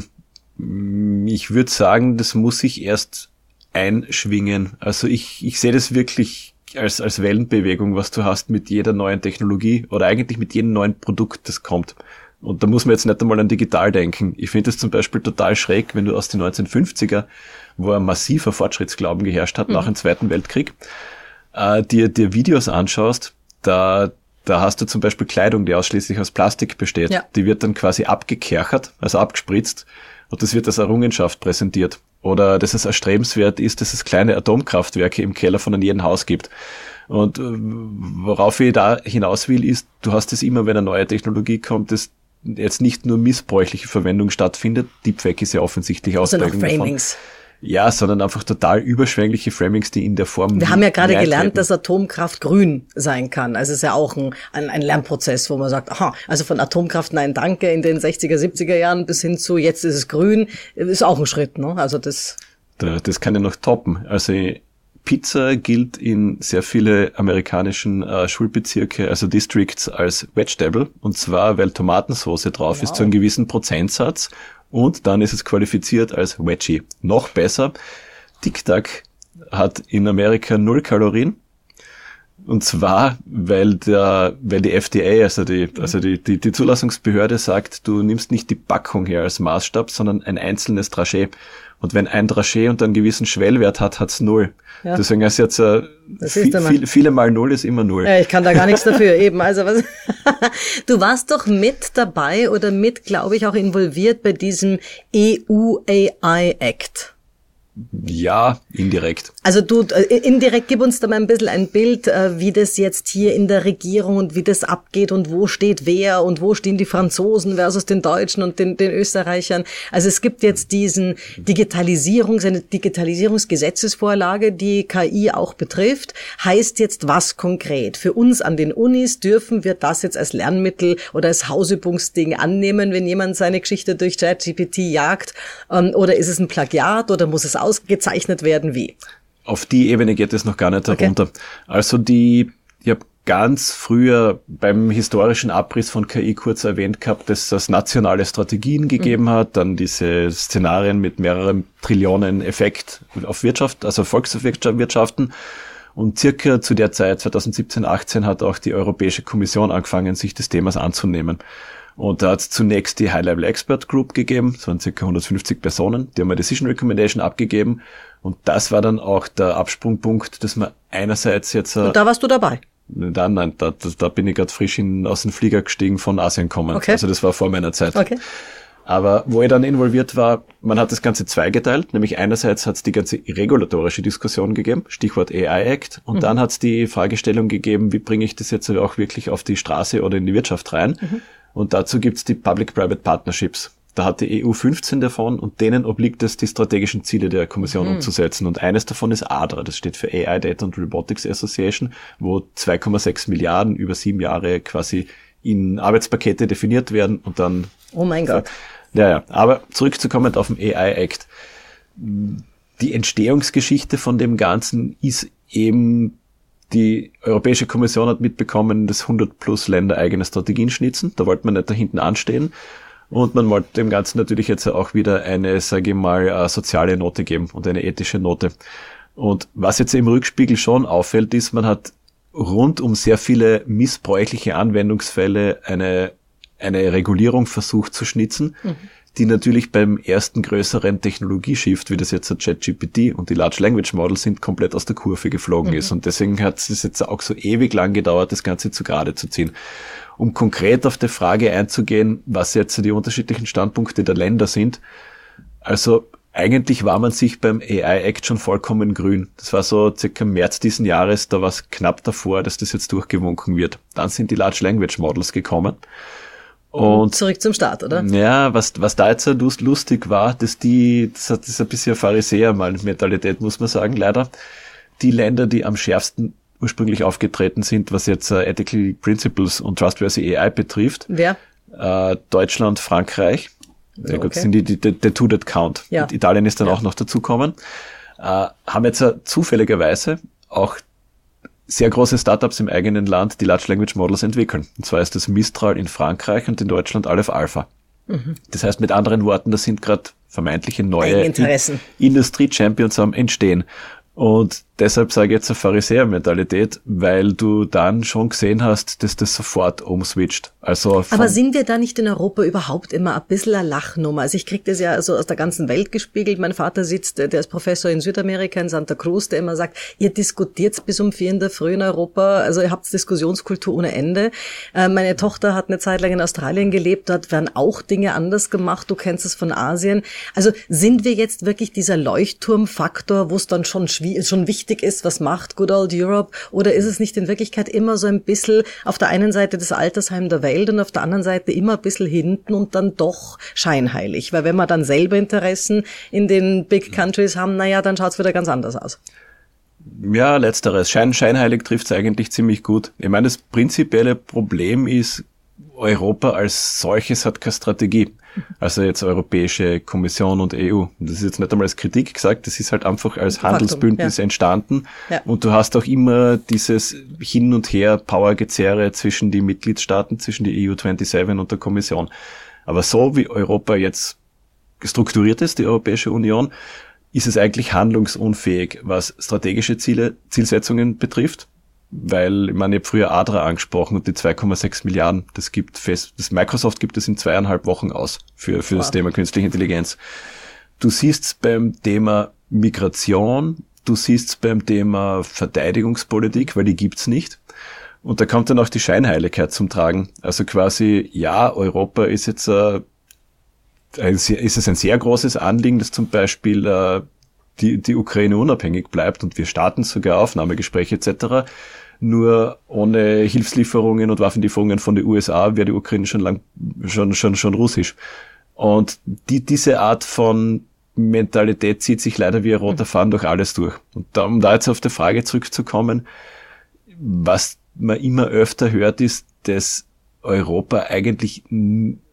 ich würde sagen, das muss sich erst einschwingen. Also ich, ich sehe das wirklich als, als Wellenbewegung, was du hast mit jeder neuen Technologie oder eigentlich mit jedem neuen Produkt, das kommt. Und da muss man jetzt nicht einmal an digital denken. Ich finde es zum Beispiel total schräg, wenn du aus den 1950er, wo ein massiver Fortschrittsglauben geherrscht hat mhm. nach dem Zweiten Weltkrieg, äh, dir, dir Videos anschaust, da, da hast du zum Beispiel Kleidung, die ausschließlich aus Plastik besteht. Ja. Die wird dann quasi abgekerchert, also abgespritzt, und das wird als Errungenschaft präsentiert. Oder dass es erstrebenswert ist, dass es kleine Atomkraftwerke im Keller von jedem Haus gibt. Und äh, worauf ich da hinaus will, ist, du hast es immer, wenn eine neue Technologie kommt, dass jetzt nicht nur missbräuchliche Verwendung stattfindet. Deepfake ist ja offensichtlich Ausprägung also Framings. Davon. Ja, sondern einfach total überschwängliche Framings, die in der Form. Wir haben ja gerade gelernt, dass Atomkraft grün sein kann. Also es ist ja auch ein, ein, ein Lernprozess, wo man sagt, aha, also von Atomkraft nein, danke in den 60er, 70er Jahren bis hin zu jetzt ist es grün, ist auch ein Schritt, ne? Also das. Das kann ja noch toppen. Also Pizza gilt in sehr viele amerikanischen äh, Schulbezirke, also Districts, als Vegetable. Und zwar, weil Tomatensauce drauf wow. ist zu einem gewissen Prozentsatz. Und dann ist es qualifiziert als Veggie. Noch besser, Tic Tac hat in Amerika null Kalorien. Und zwar, weil der, weil die FDA, also die, also die, die, die Zulassungsbehörde sagt, du nimmst nicht die Packung her als Maßstab, sondern ein einzelnes Dragé. Und wenn ein Dragé unter einen gewissen Schwellwert hat, hat's null. Ja. Deswegen ist jetzt äh, viel, viel, viele mal null ist immer null. Ja, ich kann da gar nichts dafür eben. Also was du warst doch mit dabei oder mit, glaube ich, auch involviert bei diesem EU AI Act. Ja, indirekt. Also du, äh, indirekt gib uns da mal ein bisschen ein Bild, äh, wie das jetzt hier in der Regierung und wie das abgeht und wo steht wer und wo stehen die Franzosen versus den Deutschen und den, den Österreichern. Also es gibt jetzt diesen Digitalisierungs, eine Digitalisierungsgesetzesvorlage, die KI auch betrifft. Heißt jetzt was konkret? Für uns an den Unis dürfen wir das jetzt als Lernmittel oder als Hausübungsding annehmen, wenn jemand seine Geschichte durch ChatGPT jagt? Ähm, oder ist es ein Plagiat oder muss es ausgezeichnet werden? Wie? Auf die Ebene geht es noch gar nicht herunter. Okay. Also die, ich habe ganz früher beim historischen Abriss von KI kurz erwähnt gehabt, dass es nationale Strategien gegeben mhm. hat, dann diese Szenarien mit mehreren Trillionen Effekt auf Wirtschaft, also Volkswirtschaften. Und circa zu der Zeit, 2017, 18, hat auch die Europäische Kommission angefangen, sich des Themas anzunehmen. Und da hat es zunächst die High-Level Expert Group gegeben, das waren ca. 150 Personen, die haben eine Decision Recommendation abgegeben. Und das war dann auch der Absprungpunkt, dass man einerseits jetzt... Äh, Und da warst du dabei? Nein, nein, da, da bin ich gerade frisch in, aus dem Flieger gestiegen von Asien kommen. Okay. Also das war vor meiner Zeit. Okay. Aber wo ich dann involviert war, man hat das Ganze zweigeteilt, nämlich einerseits hat es die ganze regulatorische Diskussion gegeben, Stichwort AI Act, und mhm. dann hat es die Fragestellung gegeben, wie bringe ich das jetzt auch wirklich auf die Straße oder in die Wirtschaft rein. Mhm. Und dazu gibt's die Public-Private Partnerships. Da hat die EU 15 davon und denen obliegt es, die strategischen Ziele der Kommission mhm. umzusetzen. Und eines davon ist ADRA, das steht für AI Data and Robotics Association, wo 2,6 Milliarden über sieben Jahre quasi in Arbeitspakete definiert werden und dann. Oh mein Gott. Ja, ja. Aber zurückzukommen auf den AI Act. Die Entstehungsgeschichte von dem Ganzen ist eben die Europäische Kommission hat mitbekommen, dass 100 plus Länder eigene Strategien schnitzen. Da wollte man nicht da hinten anstehen. Und man wollte dem Ganzen natürlich jetzt auch wieder eine, sage ich mal, äh, soziale Note geben und eine ethische Note. Und was jetzt im Rückspiegel schon auffällt, ist, man hat rund um sehr viele missbräuchliche Anwendungsfälle eine, eine Regulierung versucht zu schnitzen. Mhm die natürlich beim ersten größeren Technologieshift, wie das jetzt der ChatGPT und die Large Language Models sind, komplett aus der Kurve geflogen mhm. ist. Und deswegen hat es jetzt auch so ewig lang gedauert, das Ganze zu gerade zu ziehen. Um konkret auf die Frage einzugehen, was jetzt die unterschiedlichen Standpunkte der Länder sind. Also eigentlich war man sich beim AI Act schon vollkommen grün. Das war so circa März diesen Jahres, da war es knapp davor, dass das jetzt durchgewunken wird. Dann sind die Large Language Models gekommen. Und zurück zum Start, oder? Ja, was, was da jetzt lustig war, dass die, das ist ein bisschen Pharisäer-Mentalität, muss man sagen, leider. Die Länder, die am schärfsten ursprünglich aufgetreten sind, was jetzt uh, Ethical Principles und Trustworthy AI betrifft. Wer? äh, Deutschland, Frankreich. Ja, gut, okay. sind die, die, die, die two that count. Ja. Und Italien ist dann ja. auch noch dazukommen. Äh, haben jetzt zufälligerweise auch sehr große Startups im eigenen Land, die Large Language Models entwickeln. Und zwar ist das Mistral in Frankreich und in Deutschland Aleph Alpha. Mhm. Das heißt mit anderen Worten, das sind gerade vermeintliche neue Industrie-Champions am Entstehen. Und deshalb sage ich jetzt eine Pharisäer-Mentalität, weil du dann schon gesehen hast, dass das sofort umswitcht. Also Aber sind wir da nicht in Europa überhaupt immer ein bisschen eine Lachnummer? Also ich kriege das ja so aus der ganzen Welt gespiegelt. Mein Vater sitzt, der ist Professor in Südamerika, in Santa Cruz, der immer sagt, ihr diskutiert bis um vier in der Früh in Europa, also ihr habt Diskussionskultur ohne Ende. Äh, meine Tochter hat eine Zeit lang in Australien gelebt, dort werden auch Dinge anders gemacht, du kennst es von Asien. Also sind wir jetzt wirklich dieser Leuchtturmfaktor, wo es dann schon, schon wichtig ist, was macht Good Old Europe? Oder ist es nicht in Wirklichkeit immer so ein bisschen auf der einen Seite das Altersheim der Welt und auf der anderen Seite immer ein bisschen hinten und dann doch scheinheilig? Weil wenn wir dann selber Interessen in den Big Countries haben, naja, dann schaut's wieder ganz anders aus. Ja, letzteres. Schein, scheinheilig trifft's eigentlich ziemlich gut. Ich meine, das prinzipielle Problem ist, Europa als solches hat keine Strategie. Also jetzt Europäische Kommission und EU. Das ist jetzt nicht einmal als Kritik gesagt, das ist halt einfach als Handelsbündnis ja. entstanden. Ja. Und du hast auch immer dieses Hin und Her Powergezerre zwischen die Mitgliedstaaten, zwischen die EU 27 und der Kommission. Aber so wie Europa jetzt strukturiert ist, die Europäische Union, ist es eigentlich handlungsunfähig, was strategische Ziele, Zielsetzungen betrifft weil, ich meine, ich habe früher Adra angesprochen und die 2,6 Milliarden, das gibt fest, das Microsoft gibt es in zweieinhalb Wochen aus für, für wow. das Thema künstliche Intelligenz. Du siehst beim Thema Migration, du siehst beim Thema Verteidigungspolitik, weil die gibt's nicht. Und da kommt dann auch die Scheinheiligkeit zum Tragen. Also quasi, ja, Europa ist jetzt äh, ist es ein sehr großes Anliegen, dass zum Beispiel äh, die, die Ukraine unabhängig bleibt und wir starten sogar Aufnahmegespräche etc. Nur ohne Hilfslieferungen und Waffenlieferungen von den USA wäre die Ukraine schon lang, schon, schon, schon russisch. Und die, diese Art von Mentalität zieht sich leider wie ein roter Faden durch alles durch. Und da, um da jetzt auf die Frage zurückzukommen, was man immer öfter hört, ist, dass Europa eigentlich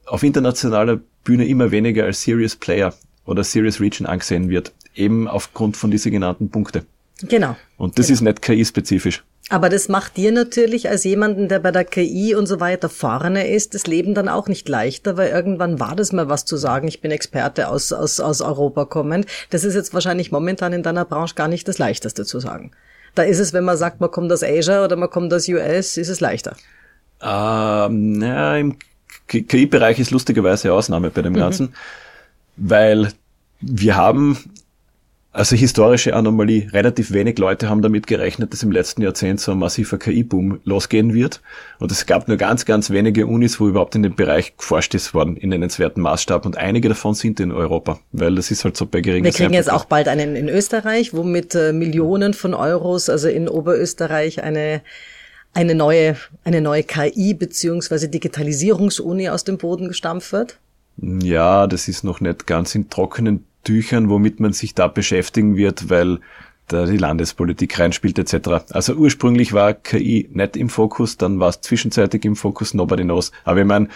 auf internationaler Bühne immer weniger als Serious Player oder Serious Region angesehen wird. Eben aufgrund von diesen genannten Punkten. Genau. Und das genau. ist nicht KI-spezifisch. Aber das macht dir natürlich als jemanden, der bei der KI und so weiter vorne ist, das Leben dann auch nicht leichter, weil irgendwann war das mal was zu sagen, ich bin Experte aus, aus, aus Europa kommend. Das ist jetzt wahrscheinlich momentan in deiner Branche gar nicht das Leichteste zu sagen. Da ist es, wenn man sagt, man kommt aus Asia oder man kommt aus US, ist es leichter. Ähm, ja, im KI-Bereich ist lustigerweise Ausnahme bei dem mhm. Ganzen, weil wir haben also historische Anomalie. Relativ wenig Leute haben damit gerechnet, dass im letzten Jahrzehnt so ein massiver KI-Boom losgehen wird. Und es gab nur ganz, ganz wenige Unis, wo überhaupt in dem Bereich geforscht ist worden, in nennenswerten Maßstab. Und einige davon sind in Europa, weil das ist halt so bei geringen Wir kriegen jetzt auch bald einen in Österreich, wo mit äh, Millionen von Euros, also in Oberösterreich eine eine neue, eine neue KI beziehungsweise Digitalisierungsuni aus dem Boden gestampft wird? Ja, das ist noch nicht ganz in trockenen Tüchern, womit man sich da beschäftigen wird, weil da die Landespolitik reinspielt etc. Also ursprünglich war KI nicht im Fokus, dann war es zwischenzeitlich im Fokus, nobody knows. Aber ich meine,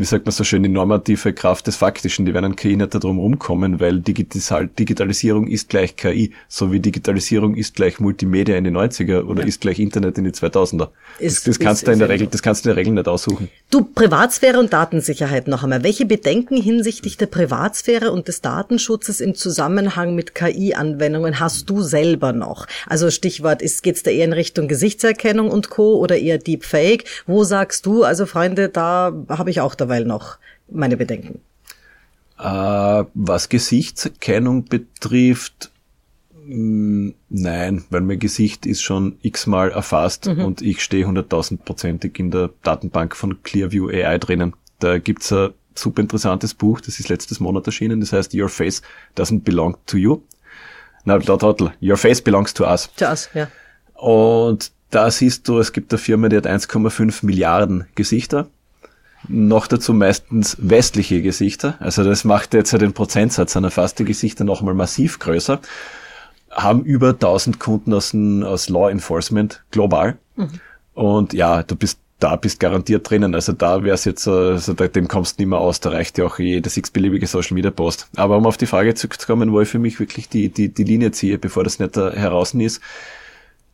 wie sagt man so schön, die normative Kraft des Faktischen, die werden KI nicht darum rumkommen, weil Digital Digitalisierung ist gleich KI, so wie Digitalisierung ist gleich Multimedia in die 90er oder ja. ist gleich Internet in die 2000er. Ist, das, das kannst ist, du in der Regel, das kannst du in der Regel nicht aussuchen. Du, Privatsphäre und Datensicherheit noch einmal. Welche Bedenken hinsichtlich der Privatsphäre und des Datenschutzes im Zusammenhang mit KI-Anwendungen hast du selber noch? Also Stichwort, ist, geht's da eher in Richtung Gesichtserkennung und Co. oder eher Deepfake? Wo sagst du, also Freunde, da habe ich auch dabei derweil noch meine Bedenken. Äh, was Gesichtserkennung betrifft, mm, nein, weil mein Gesicht ist schon x-mal erfasst mhm. und ich stehe hunderttausendprozentig in der Datenbank von Clearview AI drinnen. Da gibt's ein super interessantes Buch, das ist letztes Monat erschienen, das heißt Your Face Doesn't Belong to You. Na, der Trottel, Your Face Belongs to Us. To Us, ja. Und da siehst du, es gibt eine Firma, die hat 1,5 Milliarden Gesichter noch dazu meistens westliche Gesichter. Also das macht jetzt ja den Prozentsatz seiner erfassten Gesichter nochmal massiv größer. Haben über 1000 Kunden aus, aus Law Enforcement global. Mhm. Und ja, du bist da bist garantiert drinnen. Also da wär's jetzt, also dem kommst du nicht mehr aus, da reicht ja auch jedes x-beliebige Social Media Post. Aber um auf die Frage zurückzukommen, wo ich für mich wirklich die, die, die Linie ziehe, bevor das nicht da heraus ist,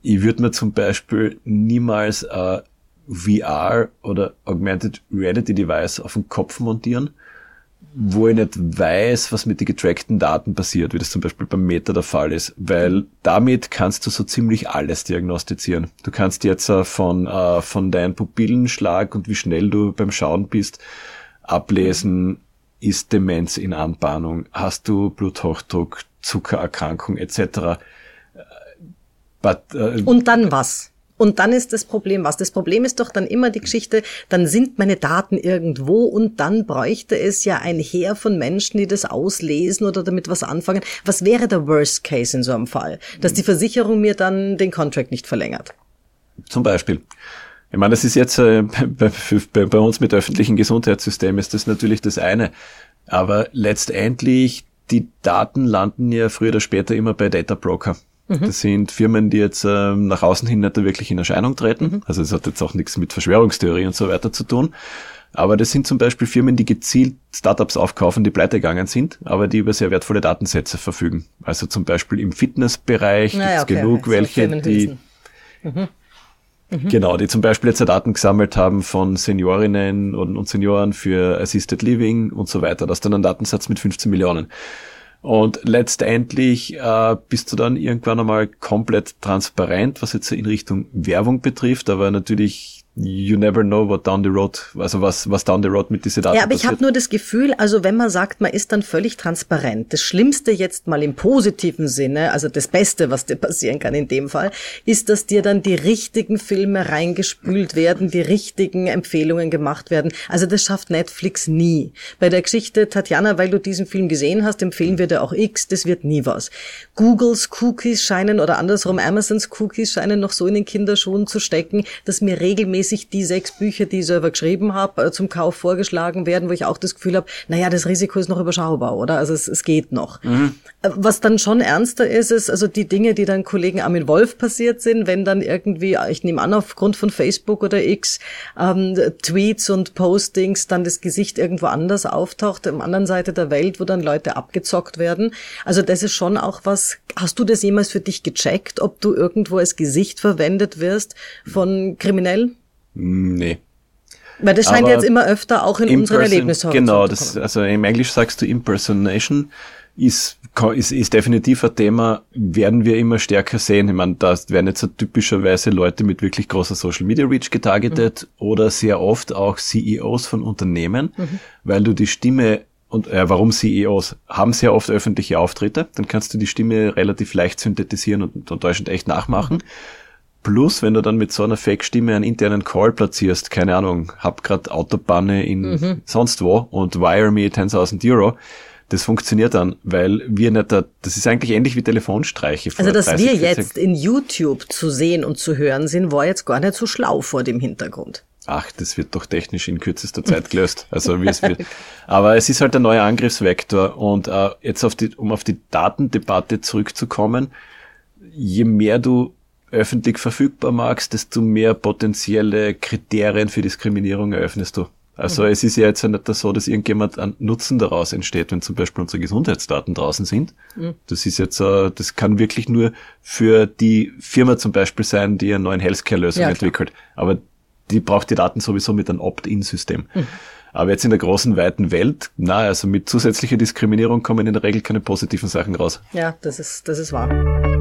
ich würde mir zum Beispiel niemals äh, VR oder Augmented Reality Device auf den Kopf montieren, wo ich nicht weiß, was mit den getrackten Daten passiert, wie das zum Beispiel beim Meta der Fall ist, weil damit kannst du so ziemlich alles diagnostizieren. Du kannst jetzt äh, von, äh, von deinem Pupillenschlag und wie schnell du beim Schauen bist, ablesen, ist Demenz in Anbahnung, hast du Bluthochdruck, Zuckererkrankung etc. But, äh, und dann was? Und dann ist das Problem was? Das Problem ist doch dann immer die Geschichte, dann sind meine Daten irgendwo und dann bräuchte es ja ein Heer von Menschen, die das auslesen oder damit was anfangen. Was wäre der Worst Case in so einem Fall? Dass die Versicherung mir dann den Contract nicht verlängert? Zum Beispiel. Ich meine, das ist jetzt äh, bei, bei, bei uns mit öffentlichen Gesundheitssystemen ist das natürlich das eine. Aber letztendlich, die Daten landen ja früher oder später immer bei Data Broker. Mhm. Das sind Firmen, die jetzt ähm, nach außen hin nicht wirklich in Erscheinung treten. Mhm. Also es hat jetzt auch nichts mit Verschwörungstheorie und so weiter zu tun. Aber das sind zum Beispiel Firmen, die gezielt Startups aufkaufen, die pleite gegangen sind, aber die über sehr wertvolle Datensätze verfügen. Also zum Beispiel im Fitnessbereich naja, gibt es okay, genug okay. welche, so die mhm. Mhm. Genau, die zum Beispiel jetzt Daten gesammelt haben von Seniorinnen und, und Senioren für Assisted Living und so weiter. Das ist dann ein Datensatz mit 15 Millionen. Und letztendlich äh, bist du dann irgendwann einmal komplett transparent, was jetzt in Richtung Werbung betrifft, aber natürlich you never know what down the road, also was, was down the road mit diesen Daten Ja, aber passiert. ich habe nur das Gefühl, also wenn man sagt, man ist dann völlig transparent, das Schlimmste jetzt mal im positiven Sinne, also das Beste, was dir passieren kann in dem Fall, ist, dass dir dann die richtigen Filme reingespült werden, die richtigen Empfehlungen gemacht werden. Also das schafft Netflix nie. Bei der Geschichte Tatjana, weil du diesen Film gesehen hast, empfehlen wir dir auch X, das wird nie was. Googles Cookies scheinen oder andersrum Amazons Cookies scheinen noch so in den Kinderschuhen zu stecken, dass mir regelmäßig regelmäßig die sechs Bücher, die ich selber geschrieben habe, äh, zum Kauf vorgeschlagen werden, wo ich auch das Gefühl habe, naja, das Risiko ist noch überschaubar, oder? Also es, es geht noch. Mhm. Äh, was dann schon ernster ist, ist also die Dinge, die dann Kollegen Armin Wolf passiert sind, wenn dann irgendwie, ich nehme an, aufgrund von Facebook oder X, ähm, Tweets und Postings dann das Gesicht irgendwo anders auftaucht, am anderen Seite der Welt, wo dann Leute abgezockt werden. Also das ist schon auch was, hast du das jemals für dich gecheckt, ob du irgendwo als Gesicht verwendet wirst von Kriminellen? Nee. Weil das scheint Aber jetzt immer öfter auch in unseren Erlebnishorizont Genau, das, also im Englisch sagst du Impersonation ist, ist, ist definitiv ein Thema, werden wir immer stärker sehen. Ich meine, da werden jetzt so typischerweise Leute mit wirklich großer Social Media Reach getargetet mhm. oder sehr oft auch CEOs von Unternehmen, mhm. weil du die Stimme und äh, warum CEOs haben sehr oft öffentliche Auftritte, dann kannst du die Stimme relativ leicht synthetisieren und, und täuschend echt nachmachen. Mhm. Plus, wenn du dann mit so einer Fake-Stimme einen internen Call platzierst, keine Ahnung, hab grad Autobahne in mhm. sonst wo und wire me 10.000 Euro, das funktioniert dann, weil wir nicht da, das ist eigentlich ähnlich wie Telefonstreiche. also, dass 30, wir jetzt in YouTube zu sehen und zu hören sind, war jetzt gar nicht so schlau vor dem Hintergrund. Ach, das wird doch technisch in kürzester Zeit gelöst. Also wie es wird. Aber es ist halt ein neuer Angriffsvektor und äh, jetzt auf die, um auf die Datendebatte zurückzukommen, je mehr du öffentlich verfügbar machst, desto mehr potenzielle Kriterien für Diskriminierung eröffnest du. Also mhm. es ist ja jetzt ja nicht so, dass irgendjemand an Nutzen daraus entsteht, wenn zum Beispiel unsere Gesundheitsdaten draußen sind. Mhm. Das ist jetzt, uh, das kann wirklich nur für die Firma zum Beispiel sein, die eine neue Healthcare-Lösung ja, entwickelt. Aber die braucht die Daten sowieso mit einem Opt-in-System. Mhm. Aber jetzt in der großen, weiten Welt, na, also mit zusätzlicher Diskriminierung kommen in der Regel keine positiven Sachen raus. Ja, das ist, das ist wahr.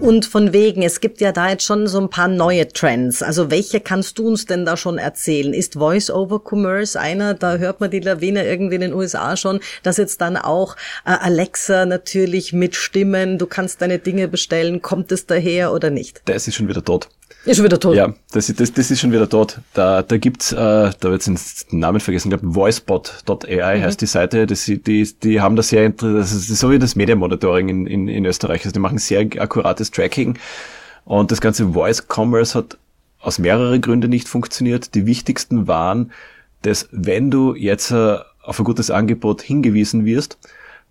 Und von wegen, es gibt ja da jetzt schon so ein paar neue Trends. Also welche kannst du uns denn da schon erzählen? Ist Voice-over-Commerce einer? Da hört man die Lawine irgendwie in den USA schon, dass jetzt dann auch äh, Alexa natürlich mit Stimmen, du kannst deine Dinge bestellen, kommt es daher oder nicht? Der ist schon wieder tot. Ist schon wieder tot. Ja, das, das, das ist schon wieder tot. Da, da gibt's, äh, da wird jetzt den Namen vergessen, ich glaube voicebot.ai mhm. heißt die Seite. Das, die, die haben da sehr, das ist so wie das Media Monitoring in, in, in Österreich. Also die machen sehr akkurates Tracking. Und das ganze Voice Commerce hat aus mehreren Gründen nicht funktioniert. Die wichtigsten waren, dass wenn du jetzt äh, auf ein gutes Angebot hingewiesen wirst,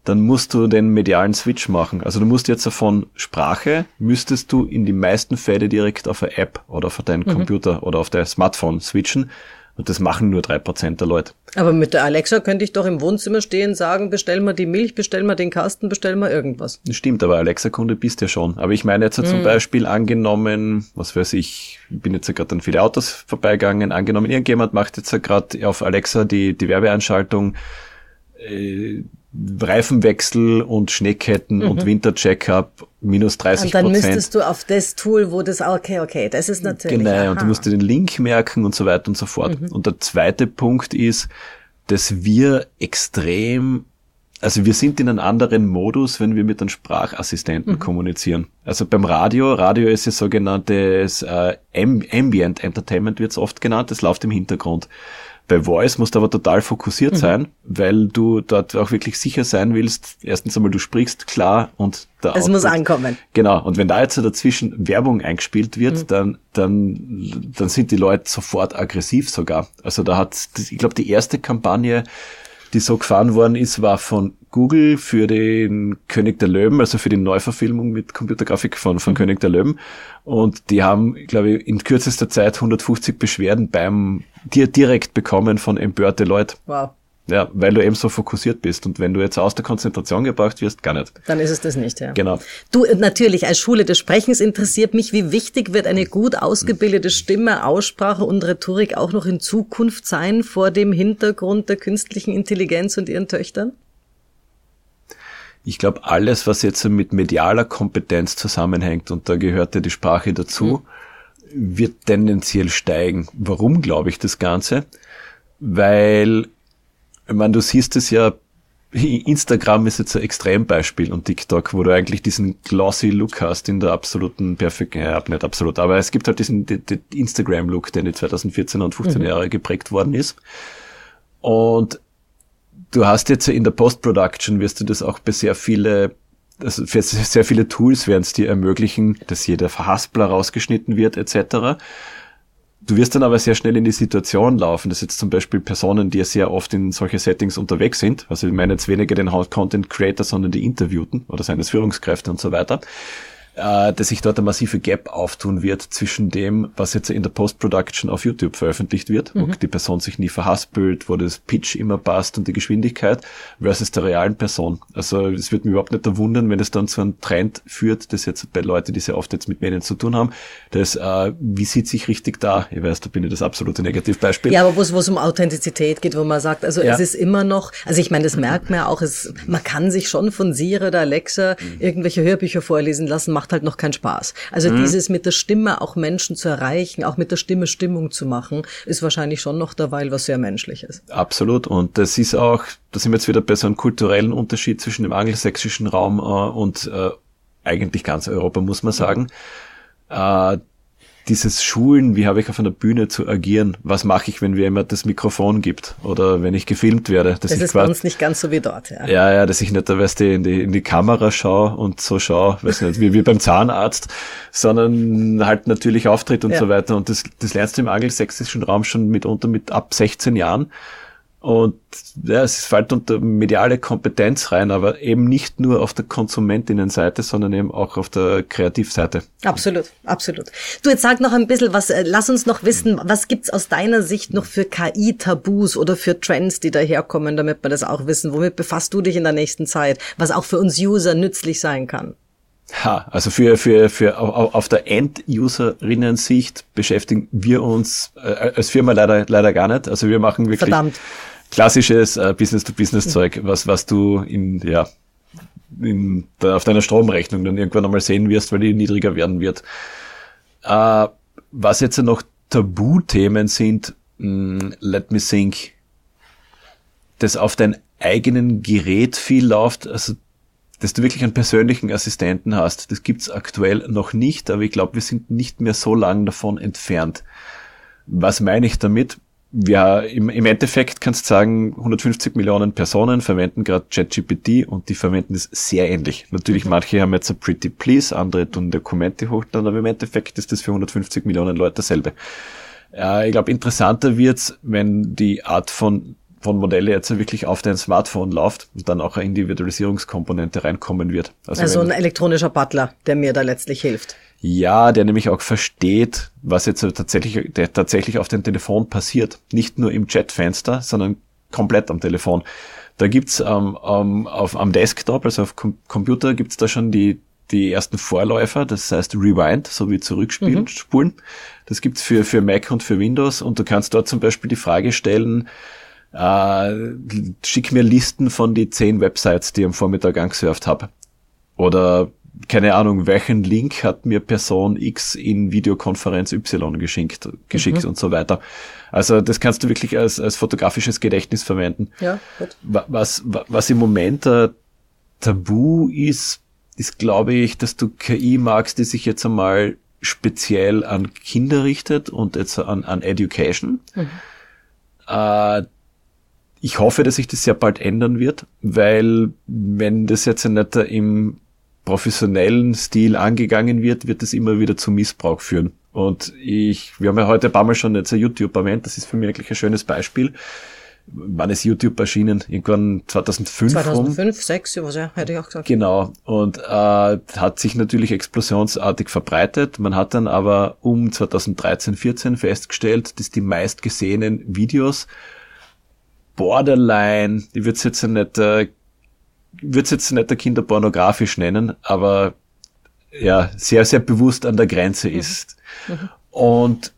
dann musst du den medialen Switch machen. Also du musst jetzt von Sprache, müsstest du in die meisten Fälle direkt auf eine App oder auf deinen mhm. Computer oder auf dein Smartphone switchen. Und das machen nur drei Prozent der Leute. Aber mit der Alexa könnte ich doch im Wohnzimmer stehen, sagen, bestell mal die Milch, bestell mal den Kasten, bestell mal irgendwas. Stimmt, aber Alexa-Kunde bist ja schon. Aber ich meine jetzt mhm. zum Beispiel angenommen, was weiß ich, ich bin jetzt ja gerade an viele Autos vorbeigegangen, angenommen, irgendjemand macht jetzt ja gerade auf Alexa die, die Werbeanschaltung, äh, Reifenwechsel und Schneeketten mhm. und Wintercheckup minus 30 Prozent. Und dann müsstest du auf das Tool, wo das, okay, okay, das ist natürlich. Genau, aha. und du musst dir den Link merken und so weiter und so fort. Mhm. Und der zweite Punkt ist, dass wir extrem, also wir sind in einem anderen Modus, wenn wir mit einem Sprachassistenten mhm. kommunizieren. Also beim Radio, Radio ist ja sogenanntes äh, Ambient Entertainment wird es oft genannt, das läuft im Hintergrund. Bei Voice musst du aber total fokussiert mhm. sein, weil du dort auch wirklich sicher sein willst. Erstens einmal, du sprichst klar und der Es Output, muss ankommen. Genau. Und wenn da jetzt dazwischen Werbung eingespielt wird, mhm. dann, dann, dann sind die Leute sofort aggressiv sogar. Also da hat, ich glaube, die erste Kampagne, die so gefahren worden ist, war von Google für den König der Löwen, also für die Neuverfilmung mit Computergrafik von, von mhm. König der Löwen. Und die haben, glaube ich, in kürzester Zeit 150 Beschwerden beim dir direkt bekommen von empörte Leute. Wow. Ja, weil du eben so fokussiert bist. Und wenn du jetzt aus der Konzentration gebracht wirst, gar nicht. Dann ist es das nicht, ja. Genau. Du, natürlich, als Schule des Sprechens interessiert mich, wie wichtig wird eine gut ausgebildete Stimme, Aussprache und Rhetorik auch noch in Zukunft sein vor dem Hintergrund der künstlichen Intelligenz und ihren Töchtern? Ich glaube, alles, was jetzt mit medialer Kompetenz zusammenhängt, und da gehört ja die Sprache dazu, mhm. wird tendenziell steigen. Warum glaube ich das Ganze? Weil ich meine, du siehst es ja, Instagram ist jetzt ein Extrembeispiel und TikTok, wo du eigentlich diesen glossy Look hast in der absoluten perfekten, ja, nicht absolut, aber es gibt halt diesen die, die Instagram-Look, der in den 2014 und 15 mhm. Jahre geprägt worden ist. Und du hast jetzt in der Post-Production wirst du das auch bei sehr viele also für sehr viele Tools werden es dir ermöglichen, dass jeder Verhaspler rausgeschnitten wird, etc. Du wirst dann aber sehr schnell in die Situation laufen, dass jetzt zum Beispiel Personen, die ja sehr oft in solche Settings unterwegs sind, also ich meine jetzt weniger den Content Creator, sondern die Interviewten oder seines Führungskräfte und so weiter, äh, dass sich dort eine massive Gap auftun wird zwischen dem, was jetzt in der Post-Production auf YouTube veröffentlicht wird, mhm. wo die Person sich nie verhaspelt, wo das Pitch immer passt und die Geschwindigkeit, versus der realen Person. Also es wird mich überhaupt nicht wundern, wenn es dann zu einem Trend führt, das jetzt bei Leuten, die sehr oft jetzt mit Medien zu tun haben, dass äh, wie sieht sich richtig da? Ich weiß, da bin ich das absolute Negativbeispiel. Ja, aber wo es um Authentizität geht, wo man sagt, also ja. es ist immer noch, also ich meine, das merkt man ja auch, es, man kann sich schon von Siri oder Alexa mhm. irgendwelche Hörbücher vorlesen lassen, macht halt noch keinen Spaß. Also mhm. dieses mit der Stimme auch Menschen zu erreichen, auch mit der Stimme Stimmung zu machen, ist wahrscheinlich schon noch derweil was sehr Menschliches. Absolut. Und das ist auch, da sind wir jetzt wieder bei so einem kulturellen Unterschied zwischen dem angelsächsischen Raum äh, und äh, eigentlich ganz Europa, muss man sagen. Äh, dieses Schulen, wie habe ich auf einer Bühne zu agieren? Was mache ich, wenn mir jemand das Mikrofon gibt oder wenn ich gefilmt werde? Das ist bei uns nicht ganz so wie dort, ja. Ja, ja, dass ich nicht, da weißt du, in die, in die Kamera schaue und so schaue, weiß nicht, wie, wie beim Zahnarzt, sondern halt natürlich auftritt und ja. so weiter. Und das, das lernst du im angelsächsischen Raum schon mitunter mit ab 16 Jahren. Und ja, es fällt unter mediale Kompetenz rein, aber eben nicht nur auf der Konsumentinnenseite, sondern eben auch auf der Kreativseite. Absolut, absolut. Du, jetzt sag noch ein bisschen was, äh, lass uns noch wissen, was gibt's aus deiner Sicht noch für KI-Tabus oder für Trends, die daherkommen, damit wir das auch wissen? Womit befasst du dich in der nächsten Zeit, was auch für uns User nützlich sein kann? Ha, also für, für, für auf der End-Userinnen-Sicht beschäftigen wir uns äh, als Firma leider, leider gar nicht. Also wir machen wirklich Verdammt klassisches äh, Business-to-Business-Zeug, was, was du in, ja, in, da, auf deiner Stromrechnung dann irgendwann einmal sehen wirst, weil die niedriger werden wird. Äh, was jetzt noch Tabuthemen sind, mh, hm, let me think, das auf dein eigenen Gerät viel läuft, also dass du wirklich einen persönlichen Assistenten hast. Das gibt's aktuell noch nicht, aber ich glaube, wir sind nicht mehr so lang davon entfernt. Was meine ich damit? Ja, im, im Endeffekt kannst du sagen, 150 Millionen Personen verwenden gerade ChatGPT und die verwenden es sehr ähnlich. Natürlich, mhm. manche haben jetzt ein Pretty Please, andere tun Dokumente hochladen, aber im Endeffekt ist das für 150 Millionen Leute dasselbe. Äh, ich glaube, interessanter wird's, wenn die Art von Smartphone-Modelle jetzt wirklich auf dein Smartphone läuft und dann auch eine Individualisierungskomponente reinkommen wird. Also, also ein elektronischer Butler, der mir da letztlich hilft. Ja, der nämlich auch versteht, was jetzt tatsächlich, der tatsächlich auf dem Telefon passiert. Nicht nur im Chatfenster, sondern komplett am Telefon. Da gibt's ähm, ähm, auf, am Desktop, also auf Com Computer, gibt's da schon die, die ersten Vorläufer, das heißt Rewind, so wie zurückspulen. Mhm. Spulen. Das gibt's für, für Mac und für Windows und du kannst dort zum Beispiel die Frage stellen, äh, schick mir Listen von die zehn Websites, die ich am Vormittag angesurft habe. Oder keine Ahnung, welchen Link hat mir Person X in Videokonferenz Y geschickt, geschickt mhm. und so weiter. Also das kannst du wirklich als, als fotografisches Gedächtnis verwenden. Ja, gut. Was, was im Moment äh, Tabu ist, ist glaube ich, dass du KI magst, die sich jetzt einmal speziell an Kinder richtet und jetzt an, an Education. Mhm. Äh, ich hoffe, dass sich das sehr bald ändern wird, weil wenn das jetzt nicht im professionellen Stil angegangen wird, wird es immer wieder zu Missbrauch führen. Und ich, wir haben ja heute ein paar Mal schon jetzt ein YouTube erwähnt, das ist für mich eigentlich ein schönes Beispiel. Wann ist YouTube erschienen? Irgendwann 2005 2005, 2006, was ja, hätte ich auch gesagt. Genau. Und äh, hat sich natürlich explosionsartig verbreitet. Man hat dann aber um 2013, 14 festgestellt, dass die meistgesehenen Videos borderline, ich würde es jetzt nicht äh, würde es jetzt nicht der kinderpornografisch nennen, aber ja, sehr, sehr bewusst an der Grenze mhm. ist. Mhm. Und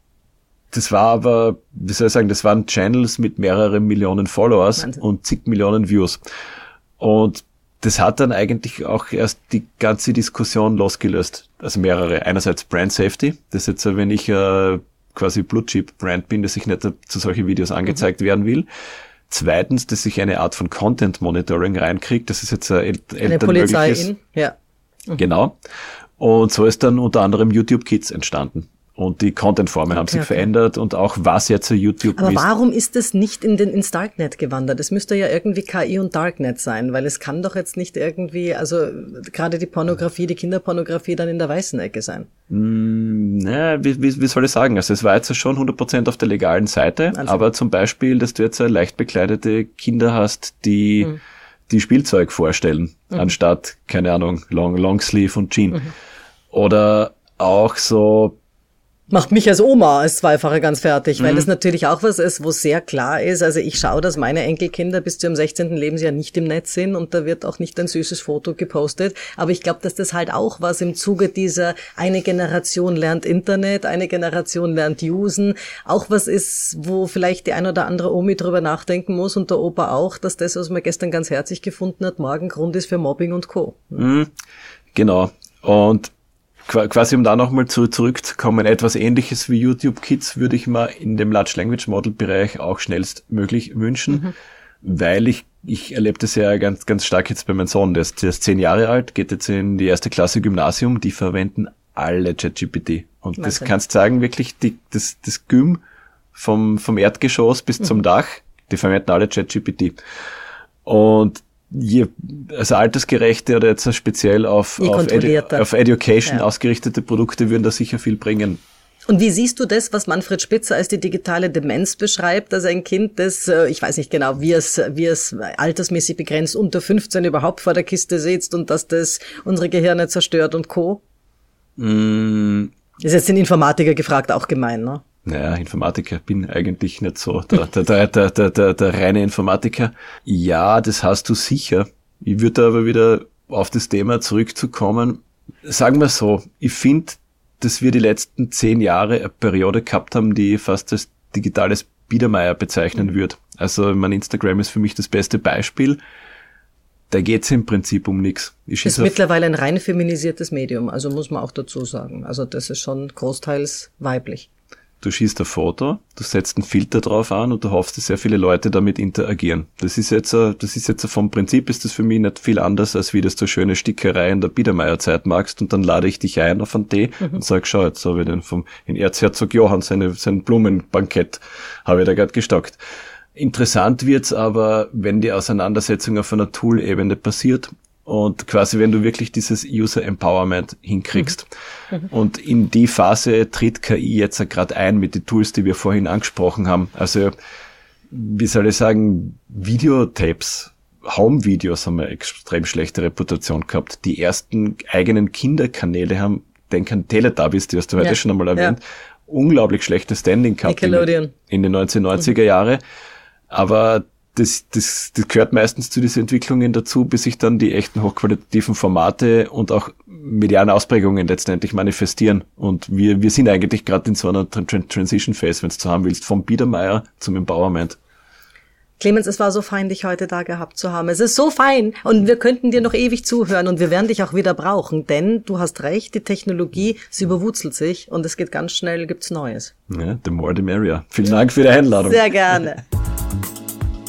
das war aber, wie soll ich sagen, das waren Channels mit mehreren Millionen Followers Wahnsinn. und zig Millionen Views. Und das hat dann eigentlich auch erst die ganze Diskussion losgelöst. Also mehrere. Einerseits Brand Safety. Das ist jetzt, wenn ich äh, quasi Blue Chip Brand bin, dass ich nicht zu solchen Videos angezeigt mhm. werden will. Zweitens, dass ich eine Art von Content Monitoring reinkriege. Das ist jetzt äh, eine Polizei in, ja. Mhm. Genau. Und so ist dann unter anderem YouTube Kids entstanden. Und die Content-Formen okay, haben sich okay. verändert und auch was jetzt YouTube Aber warum ist das nicht in den, ins Darknet gewandert? Es müsste ja irgendwie KI und Darknet sein, weil es kann doch jetzt nicht irgendwie, also gerade die Pornografie, die Kinderpornografie dann in der weißen Ecke sein. Mm, naja, wie, wie, wie soll ich sagen? Also es war jetzt schon 100% auf der legalen Seite, also. aber zum Beispiel, dass du jetzt leicht bekleidete Kinder hast, die hm. die Spielzeug vorstellen, mhm. anstatt, keine Ahnung, Long, Longsleeve und Jean. Mhm. Oder auch so macht mich als Oma als Zweifache ganz fertig, weil mhm. das natürlich auch was ist, wo sehr klar ist. Also ich schaue, dass meine Enkelkinder bis zu ihrem 16. Lebensjahr nicht im Netz sind und da wird auch nicht ein süßes Foto gepostet. Aber ich glaube, dass das halt auch was im Zuge dieser eine Generation lernt Internet, eine Generation lernt Usen, auch was ist, wo vielleicht die ein oder andere Omi drüber nachdenken muss und der Opa auch, dass das, was man gestern ganz herzlich gefunden hat, morgen Grund ist für Mobbing und Co. Mhm. Genau. Und quasi um da nochmal zu, zurückzukommen, etwas ähnliches wie YouTube Kids würde ich mal in dem Large Language Model Bereich auch schnellstmöglich wünschen, mhm. weil ich, ich erlebe das ja ganz, ganz stark jetzt bei meinem Sohn, der ist, der ist zehn Jahre alt, geht jetzt in die erste Klasse Gymnasium, die verwenden alle ChatGPT. Und das kannst sagen, wirklich, die, das, das Gym vom, vom Erdgeschoss bis mhm. zum Dach, die verwenden alle ChatGPT. Und je, also altersgerechte oder jetzt speziell auf, auf, Edu auf, Education ja. ausgerichtete Produkte würden da sicher viel bringen. Und wie siehst du das, was Manfred Spitzer als die digitale Demenz beschreibt, dass ein Kind, das, äh, ich weiß nicht genau, wie es, wie es altersmäßig begrenzt unter 15 überhaupt vor der Kiste sitzt und dass das unsere Gehirne zerstört und Co.? Mm. Ist jetzt den Informatiker gefragt, auch gemein, ne? Naja, Informatiker bin eigentlich nicht so der, der, der, der, der, der, der reine Informatiker. Ja, das hast du sicher. Ich würde aber wieder auf das Thema zurückzukommen. Sagen wir so, ich finde, dass wir die letzten zehn Jahre eine Periode gehabt haben, die fast als digitales Biedermeier bezeichnen würde. Also mein Instagram ist für mich das beste Beispiel. Da geht's im Prinzip um nichts. Ist mittlerweile ein rein feminisiertes Medium, also muss man auch dazu sagen. Also das ist schon großteils weiblich. Du schießt ein Foto, du setzt einen Filter drauf an und du hoffst, dass sehr viele Leute damit interagieren. Das ist jetzt, das ist jetzt vom Prinzip ist das für mich nicht viel anders, als wie das du schöne Stickerei in der Biedermeierzeit magst und dann lade ich dich ein auf einen Tee mhm. und sag, schau, jetzt habe ich den vom, in Erzherzog Johann seine, sein Blumenbankett habe ich da gerade gestockt. Interessant wird's aber, wenn die Auseinandersetzung auf einer Tool-Ebene passiert und quasi, wenn du wirklich dieses User Empowerment hinkriegst. Mhm. Und in die Phase tritt KI jetzt gerade ein mit den Tools, die wir vorhin angesprochen haben. Also wie soll ich sagen, Videotapes, Home-Videos haben eine extrem schlechte Reputation gehabt. Die ersten eigenen Kinderkanäle haben, denk an Teletubbies, die hast du heute ja, schon einmal erwähnt, ja. unglaublich schlechtes Standing gehabt in, in, den 1990er mhm. Jahre. Aber das, das, das gehört meistens zu diesen Entwicklungen dazu, bis sich dann die echten hochqualitativen Formate und auch medialen Ausprägungen letztendlich manifestieren. Und wir, wir sind eigentlich gerade in so einer Transition Phase, wenn du so haben willst, vom Biedermeier zum Empowerment. Clemens, es war so fein, dich heute da gehabt zu haben. Es ist so fein und wir könnten dir noch ewig zuhören und wir werden dich auch wieder brauchen, denn du hast recht, die Technologie, sie überwurzelt sich und es geht ganz schnell, gibt's Neues. Ja, the more the merrier. Vielen Dank für die Einladung. Sehr gerne.